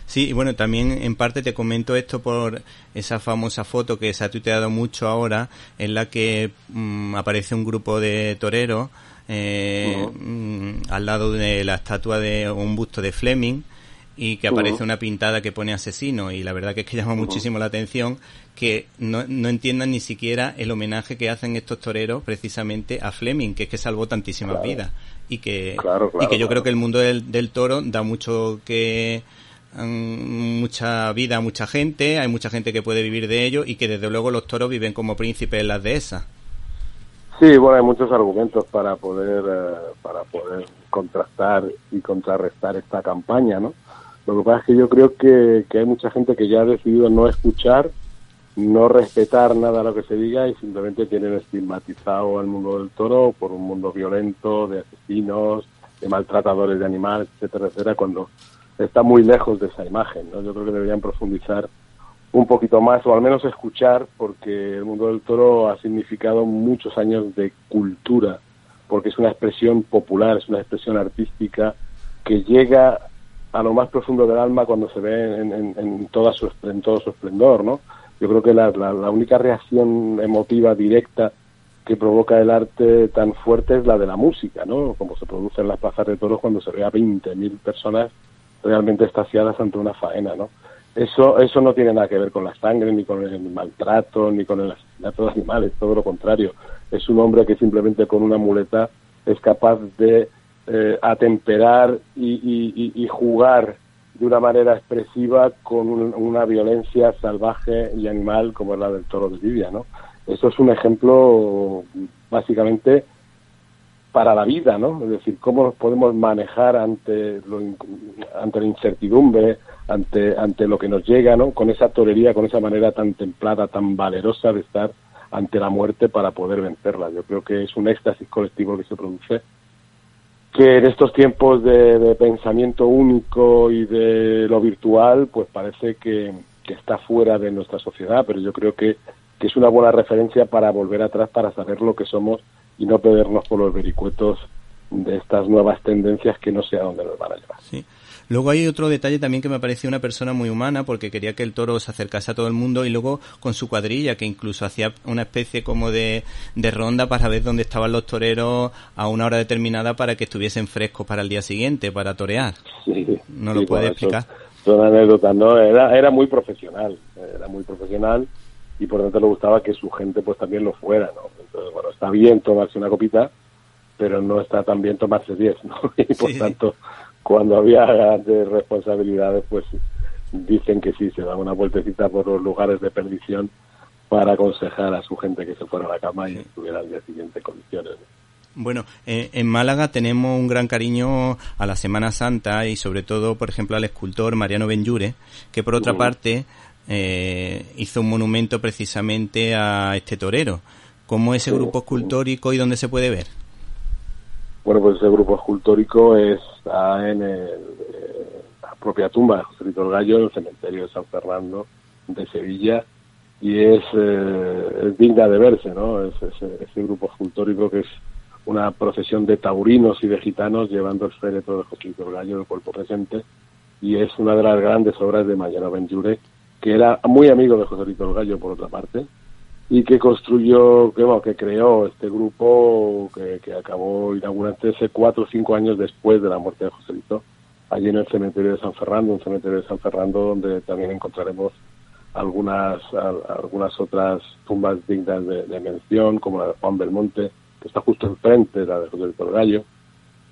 Sí, y bueno, también en parte te comento esto por esa famosa foto que se ha tuiteado mucho ahora, en la que mm, aparece un grupo de toreros eh, mm, al lado de la estatua de un busto de Fleming y que aparece una pintada que pone asesino y la verdad que es que llama muchísimo la atención que no, no entiendan ni siquiera el homenaje que hacen estos toreros precisamente a Fleming, que es que salvó tantísimas Claro. vidas y que Claro, y que yo creo que el mundo del, del toro da mucho que mucha vida mucha gente, hay mucha gente que puede vivir de ello y que desde luego los toros viven como príncipes en las dehesas. Sí, bueno, hay muchos argumentos para poder eh, para poder contrastar y contrarrestar esta campaña, ¿no? Lo que pasa es que yo creo que, que hay mucha gente que ya ha decidido no escuchar, no respetar nada lo que se diga y simplemente tienen estigmatizado al mundo del toro por un mundo violento, de asesinos, de maltratadores de animales, etcétera, etcétera, cuando está muy lejos de esa imagen. ¿no? Yo creo que deberían profundizar un poquito más o al menos escuchar porque el mundo del toro ha significado muchos años de cultura porque es una expresión popular, es una expresión artística que llega a lo más profundo del alma cuando se ve en, toda su, en todo su esplendor, ¿no? Yo creo que la, la, única reacción emotiva directa que provoca el arte tan fuerte es la de la música, ¿no? Como se produce en las plazas de toros cuando se ve a 20.000 personas realmente estaciadas ante una faena, ¿no? Eso, eso no tiene nada que ver con la sangre, ni con el maltrato, ni con el asesinato de animales, todo lo contrario. Es un hombre que simplemente con una muleta es capaz de eh, atemperar y, jugar de una manera expresiva con una violencia salvaje y animal como es la del toro de Lidia, ¿no? Eso es un ejemplo básicamente para la vida, ¿no? Es decir, cómo nos podemos manejar ante, lo, ante la incertidumbre, ante, ante lo que nos llega, ¿no? Con esa torería, con esa manera tan templada, tan valerosa de estar ante la muerte para poder vencerla. Yo creo que es un éxtasis colectivo que se produce, que en estos tiempos de, pensamiento único y de lo virtual, pues parece que, que está fuera de nuestra sociedad, pero yo creo que, que es una buena referencia para volver atrás, para saber lo que somos y no perdernos por los vericuetos de estas nuevas tendencias que no sé a dónde nos van a llevar. Sí. Luego hay otro detalle también que me pareció una persona muy humana porque quería que el toro se acercase a todo el mundo y luego con su cuadrilla que incluso hacía una especie como de, de ronda para ver dónde estaban los toreros a una hora determinada para que estuviesen frescos para el día siguiente, para torear. Sí, ¿No lo puede explicar? Son, anécdotas, ¿no? Era, era muy profesional, era muy profesional y por tanto le gustaba que su gente pues también lo fuera, ¿no? Entonces, bueno, está bien tomarse una copita, pero no está tan bien tomarse diez, ¿no? Y por tanto, cuando había de responsabilidades, pues dicen que sí, se da una vueltecita por los lugares de perdición para aconsejar a su gente que se fuera a la cama y estuviera al día siguiente en condiciones. Bueno, eh, en Málaga tenemos un gran cariño a la Semana Santa y sobre todo, por ejemplo, al escultor Mariano Benjure, que por otra parte eh, hizo un monumento precisamente a este torero. ¿Cómo es ese grupo escultórico y dónde se puede ver? Bueno, pues ese grupo escultórico está en eh, la propia tumba de José Rito Gallo, en el cementerio de San Fernando de Sevilla, y es, eh, digna de verse, ¿no? Es, ese grupo escultórico que es una procesión de taurinos y de gitanos llevando el féretro de José Rito Gallo, el cuerpo presente, y es una de las grandes obras de Mariano Benjure, que era muy amigo de José Rito Gallo, por otra parte, y que construyó, que, bueno, que creó este grupo que, que acabó inaugurándose cuatro o cinco años después de la muerte de Joselito, allí en el cementerio de San Fernando, un cementerio de San Fernando donde también encontraremos algunas algunas otras tumbas dignas de, mención, como la de Juan Belmonte, que está justo enfrente, la de José Gallo,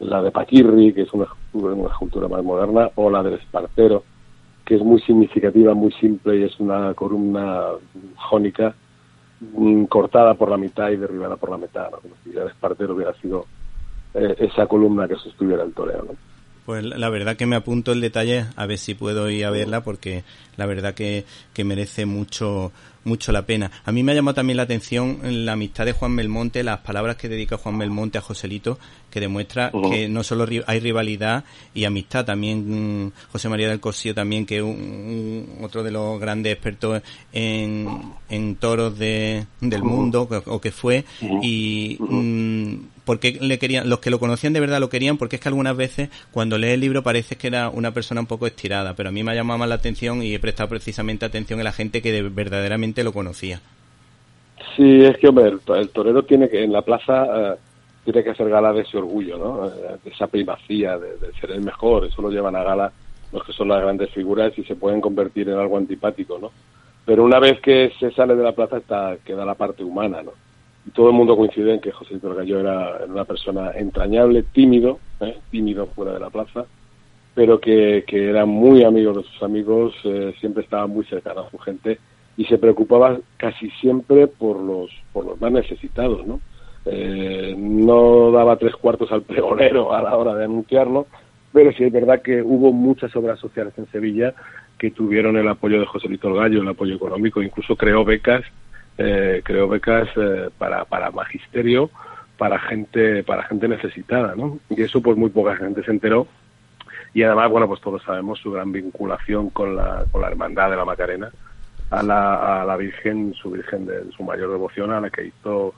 la de Paquirri, que es una, una escultura más moderna, o la del Espartero, que es muy significativa, muy simple y es una columna jónica Mm, cortada por la mitad y derribada por la mitad, como si ya Espartero hubiera sido eh, esa columna que sostuviera el toreo. Pues la verdad que me apunto el detalle a ver si puedo ir a verla porque la verdad que, que merece mucho mucho la pena. A mí me ha llamado también la atención la amistad de Juan Belmonte, las palabras que dedica Juan Belmonte a Joselito, que demuestra que no solo hay rivalidad y amistad, también mm, José María del Corsillo también, que es un, otro de los grandes expertos en, en toros de, del mundo, o que fue, y porque le querían, los que lo conocían de verdad lo querían, porque es que algunas veces cuando lee el libro parece que era una persona un poco estirada, pero a mí me ha llamado más la atención y he prestado precisamente atención a la gente que verdaderamente lo conocía. Sí, es que hombre, el, torero tiene que en la plaza eh, tiene que hacer gala de ese orgullo, ¿no? Eh, de esa primacía, de, ser el mejor, eso lo llevan a gala los que son las grandes figuras y se pueden convertir en algo antipático, ¿no? Pero una vez que se sale de la plaza está queda la parte humana, ¿no? Todo el mundo coincide en que José Gallo era, una persona entrañable, tímido, ¿eh? tímido fuera de la plaza, pero que, que, era muy amigo de sus amigos, eh, siempre estaba muy cercano a su gente y se preocupaba casi siempre por los, por los más necesitados, ¿no? Eh, no daba tres cuartos al pregonero a la hora de anunciarlo, pero sí es verdad que hubo muchas obras sociales en Sevilla que tuvieron el apoyo de José Lito Gallo, el apoyo económico, incluso creó becas eh, creó becas eh, para, para magisterio, para gente para gente necesitada, ¿no? Y eso pues muy poca gente se enteró y además, bueno, pues todos sabemos su gran vinculación con la, con la hermandad de la Macarena, a la, a la Virgen, su Virgen de su mayor devoción, a la que hizo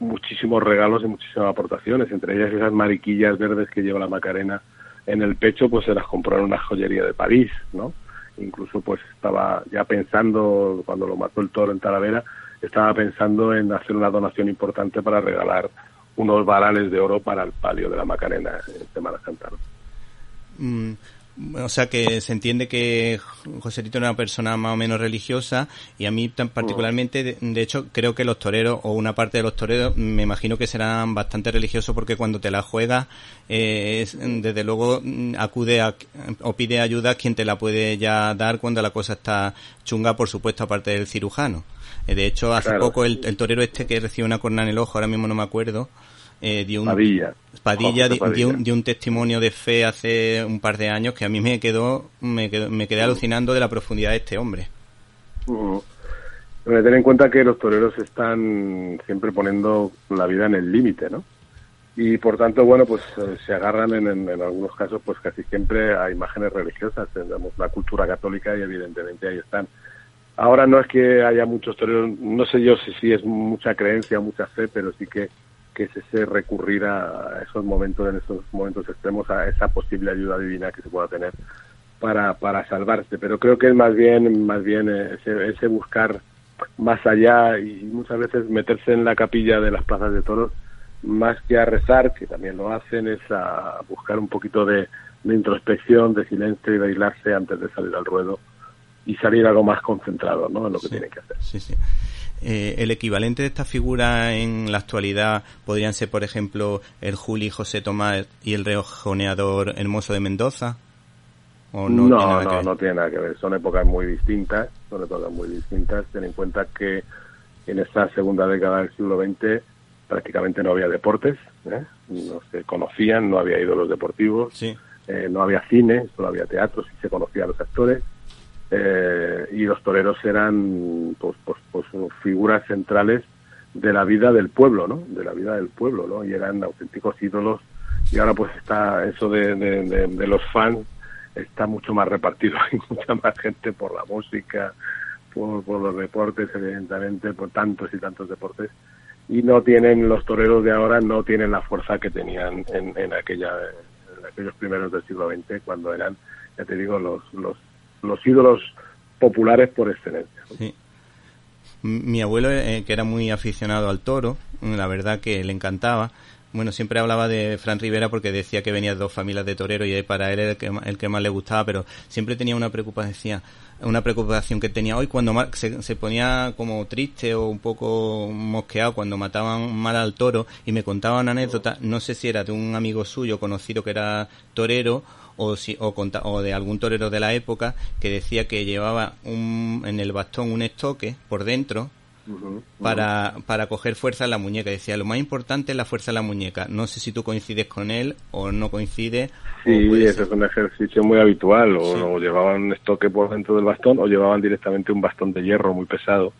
muchísimos regalos y muchísimas aportaciones, entre ellas esas mariquillas verdes que lleva la Macarena en el pecho, pues se las compró en una joyería de París, ¿no? Incluso pues estaba ya pensando, cuando lo mató el toro en Talavera, estaba pensando en hacer una donación importante para regalar unos varales de oro para el palio de la Macarena en Semana Santa. Mm, o sea que se entiende que Joselito era una persona más o menos religiosa y a mí tan particularmente, de, hecho, creo que los toreros o una parte de los toreros me imagino que serán bastante religiosos porque cuando te la juegas, eh, desde luego acude a, o pide ayuda a quien te la puede ya dar cuando la cosa está chunga, por supuesto, aparte del cirujano. Eh, de hecho, hace poco el, el, torero este que recibió una corna en el ojo, ahora mismo no me acuerdo, eh, dio un, Padilla, dio, un, testimonio de fe hace un par de años que a mí me quedó, me, me quedé alucinando de la profundidad de este hombre. Uh Ten en cuenta que los toreros están siempre poniendo la vida en el límite, ¿no? Y por tanto, bueno, pues eh, se agarran en, en, algunos casos, pues casi siempre a imágenes religiosas. Tenemos la cultura católica y evidentemente ahí están. Ahora no es que haya muchos toreros, no sé yo si, si es mucha creencia o mucha fe, pero sí que que es ese recurrir a esos momentos, en esos momentos extremos, a esa posible ayuda divina que se pueda tener para, para salvarse. Pero creo que es más bien, más bien ese, ese buscar más allá y muchas veces meterse en la capilla de las plazas de toros, más que a rezar, que también lo hacen, es a buscar un poquito de, introspección, de silencio y de aislarse antes de salir al ruedo y salir algo más concentrado ¿no? en lo que tienen que hacer. Sí, sí. Eh, el equivalente de esta figura en la actualidad podrían ser, por ejemplo, el Juli José Tomás y el rejoneador Hermoso de Mendoza. ¿O no, no, tiene no, no, tiene nada que ver. Son épocas muy distintas, son épocas muy distintas. Ten en cuenta que en esta segunda década del siglo XX prácticamente no había deportes, ¿eh? no se conocían, no había ídolos deportivos, sí. eh, no había cine, solo había teatro, sí se conocían los actores eh, y los toreros eran pues, pues, pues, figuras centrales de la vida del pueblo, ¿no? De la vida del pueblo, ¿no? Y eran auténticos ídolos y ahora pues está eso de, los fans está mucho más repartido, hay mucha más gente por la música, por, por, los deportes, evidentemente, por tantos y tantos deportes, y no tienen, los toreros de ahora no tienen la fuerza que tenían en, en, aquella, en aquellos primeros del siglo XX, cuando eran, ya te digo, los, los los ídolos populares por excelencia. Sí. Mi abuelo, eh, que era muy aficionado al toro, la verdad que le encantaba. Bueno, siempre hablaba de Fran Rivera porque decía que venía de dos familias de toreros y para él era el que, el que más le gustaba, pero siempre tenía una preocupación, una preocupación que tenía hoy cuando se, se, ponía como triste o un poco mosqueado cuando mataban mal al toro y me contaba una anécdota, no sé si era de un amigo suyo conocido que era torero o, si, o, o, de algún torero de la época que decía que llevaba un, en el bastón un estoque por dentro para, para coger fuerza en la muñeca. Decía, lo más importante es la fuerza en la muñeca. No sé si tú coincides con él o no coincides. Sí, ese es un ejercicio muy habitual. O, llevaban un estoque por dentro del bastón o llevaban directamente un bastón de hierro muy pesado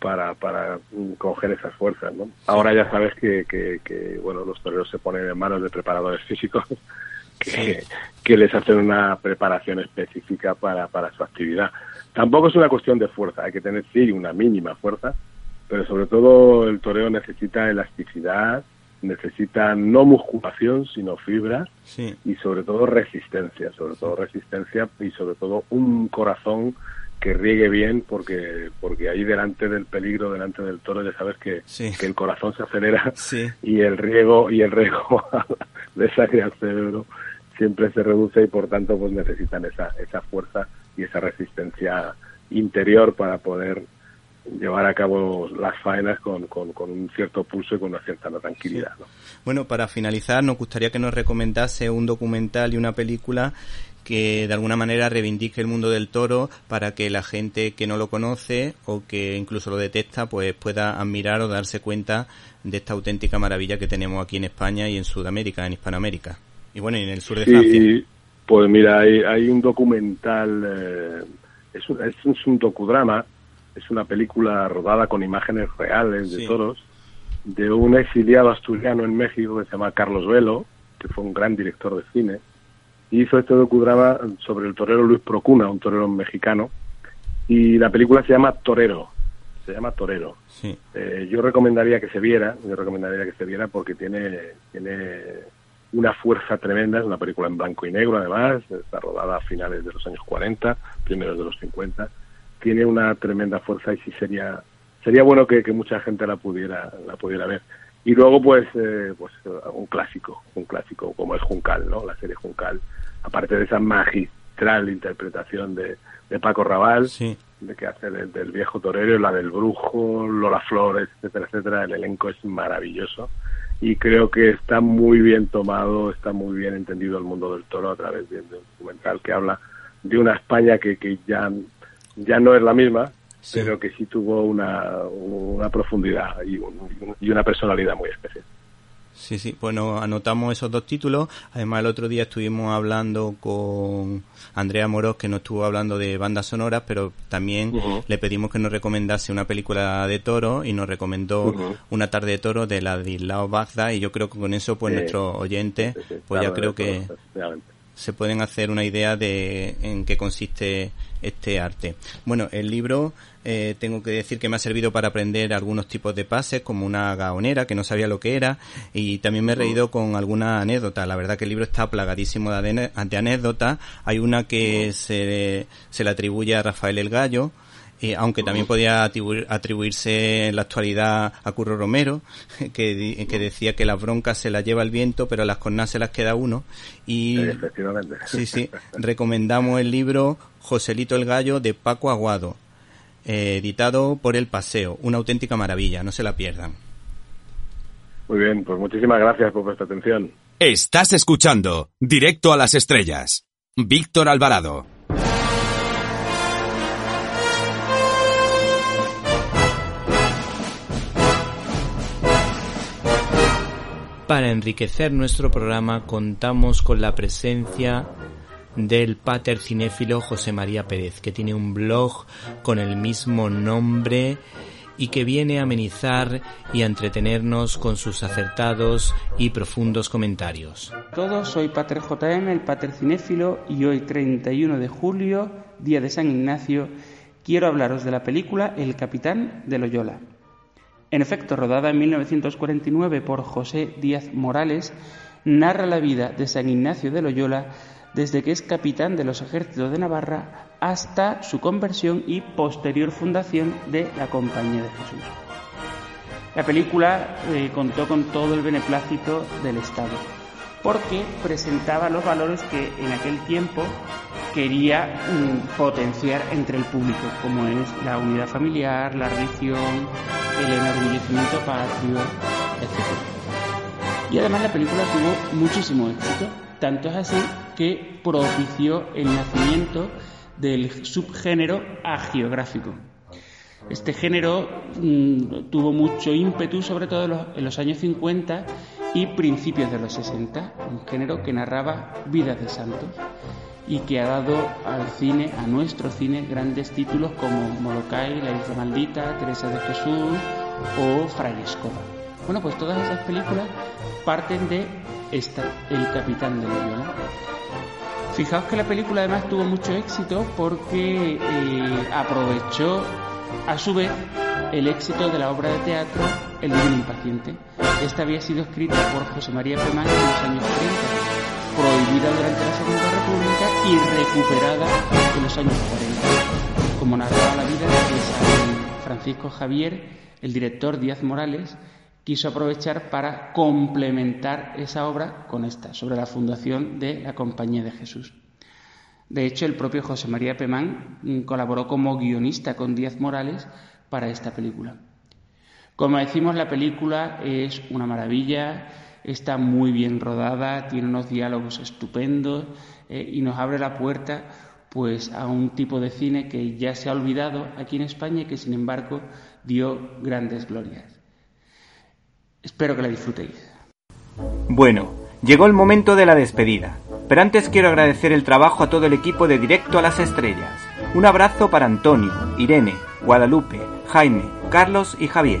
para, para coger esas fuerzas. ¿no? Ahora ya sabes que, que, que, bueno, los toreros se ponen en manos de preparadores físicos que, les hacen una preparación específica para, para su actividad. Tampoco es una cuestión de fuerza, hay que tener sí una mínima fuerza, pero sobre todo el toreo necesita elasticidad, necesita no musculación, sino fibra y sobre todo resistencia, sobre todo resistencia y sobre todo un corazón que riegue bien porque porque ahí delante del peligro delante del toro ya sabes que, que el corazón se acelera y el riego y el riego de sangre al cerebro siempre se reduce y por tanto pues necesitan esa, esa fuerza y esa resistencia interior para poder llevar a cabo las faenas con, con, un cierto pulso y con una cierta tranquilidad. Bueno, para finalizar, nos gustaría que nos recomendase un documental y una película que de alguna manera reivindique el mundo del toro para que la gente que no lo conoce o que incluso lo detesta pues pueda admirar o darse cuenta de esta auténtica maravilla que tenemos aquí en España y en Sudamérica, en Hispanoamérica. Y bueno, en el sur de Francia. Pues mira, hay, hay un documental, eh, es, un, es, un docudrama, es una película rodada con imágenes reales de toros de un exiliado asturiano en México que se llama Carlos Velo, que fue un gran director de cine, y hizo este docudrama sobre el torero Luis Procuna, un torero mexicano, y la película se llama Torero, se llama Torero. Eh, yo recomendaría que se viera, yo recomendaría que se viera porque tiene, tiene una fuerza tremenda, es una película en blanco y negro además, está rodada a finales de los años 40, primeros de los 50, tiene una tremenda fuerza y sí sería sería bueno que, mucha gente la pudiera la pudiera ver. Y luego pues eh, pues un clásico, un clásico como es Juncal, ¿no? La serie Juncal, aparte de esa magistral interpretación de, de Paco Raval, de que hace del, viejo torero, la del brujo, Lola Flores, etcétera, etcétera, el elenco es maravilloso y creo que está muy bien tomado, está muy bien entendido el mundo del toro a través de, un documental que habla de una España que, que ya, ya no es la misma, pero que sí tuvo una, una profundidad y, y una personalidad muy especial. Sí, sí, bueno, anotamos esos dos títulos. Además, el otro día estuvimos hablando con Andrea Moros, que nos estuvo hablando de bandas sonoras, pero también le pedimos que nos recomendase una película de toro y nos recomendó Una tarde de toro de la de Lao Bagda y yo creo que con eso, pues, nuestros oyentes, pues ya creo que se pueden hacer una idea de en qué consiste este arte. Bueno, el libro eh, tengo que decir que me ha servido para aprender algunos tipos de pases, como una gaonera, que no sabía lo que era, y también me he reído con alguna anécdota. La verdad que el libro está plagadísimo de, anécdotas. Hay una que se, se le atribuye a Rafael el Gallo, aunque también podía atribuirse en la actualidad a Curro Romero, que, que decía que las broncas se las lleva el viento, pero las cornas se las queda uno. Y sí, sí, recomendamos el libro Joselito el Gallo de Paco Aguado, eh, editado por El Paseo, una auténtica maravilla, no se la pierdan. Muy bien, pues muchísimas gracias por vuestra atención. Estás escuchando Directo a las Estrellas. Víctor Alvarado. Para enriquecer nuestro programa contamos con la presencia del pater cinéfilo José María Pérez, que tiene un blog con el mismo nombre y que viene a amenizar y a entretenernos con sus acertados y profundos comentarios. Todos, soy Pater JM, el Pater Cinéfilo, y hoy 31 de julio, día de San Ignacio, quiero hablaros de la película El Capitán de Loyola. En efecto, rodada en 1949 por José Díaz Morales, narra la vida de San Ignacio de Loyola desde que es capitán de los ejércitos de Navarra hasta su conversión y posterior fundación de la Compañía de Jesús. La película eh, contó con todo el beneplácito del Estado, porque presentaba los valores que en aquel tiempo quería mm, potenciar entre el público, como es la unidad familiar, la religión, el enorgullecimiento patrio, etc. Y además la película tuvo muchísimo éxito, tanto es así que propició el nacimiento del subgénero agiográfico. Este género mm, tuvo mucho ímpetu, sobre todo en los años 50 y principios de los 60, un género que narraba vidas de santos y que ha dado al cine, a nuestro cine, grandes títulos como Molokai, La Isla Maldita, Teresa de Jesús o Fray. Bueno, pues todas esas películas parten de esta, El Capitán de Loyola. Fijaos que la película además tuvo mucho éxito porque eh, aprovechó a su vez el éxito de la obra de teatro El Divino Impaciente. Esta había sido escrita por José María Pemán en los años 30 prohibida durante la Segunda República y recuperada en los años 40. Como narraba la vida de San Francisco Javier, el director Díaz Morales quiso aprovechar para complementar esa obra con esta, sobre la fundación de la Compañía de Jesús. De hecho, el propio José María Pemán colaboró como guionista con Díaz Morales para esta película. Como decimos, la película es una maravilla, está muy bien rodada, tiene unos diálogos estupendos eh, y nos abre la puerta pues a un tipo de cine que ya se ha olvidado aquí en España y que sin embargo dio grandes glorias. Espero que la disfrutéis. Bueno, llegó el momento de la despedida, pero antes quiero agradecer el trabajo a todo el equipo de Directo a las Estrellas. Un abrazo para Antonio, Irene, Guadalupe, Jaime, Carlos y Javier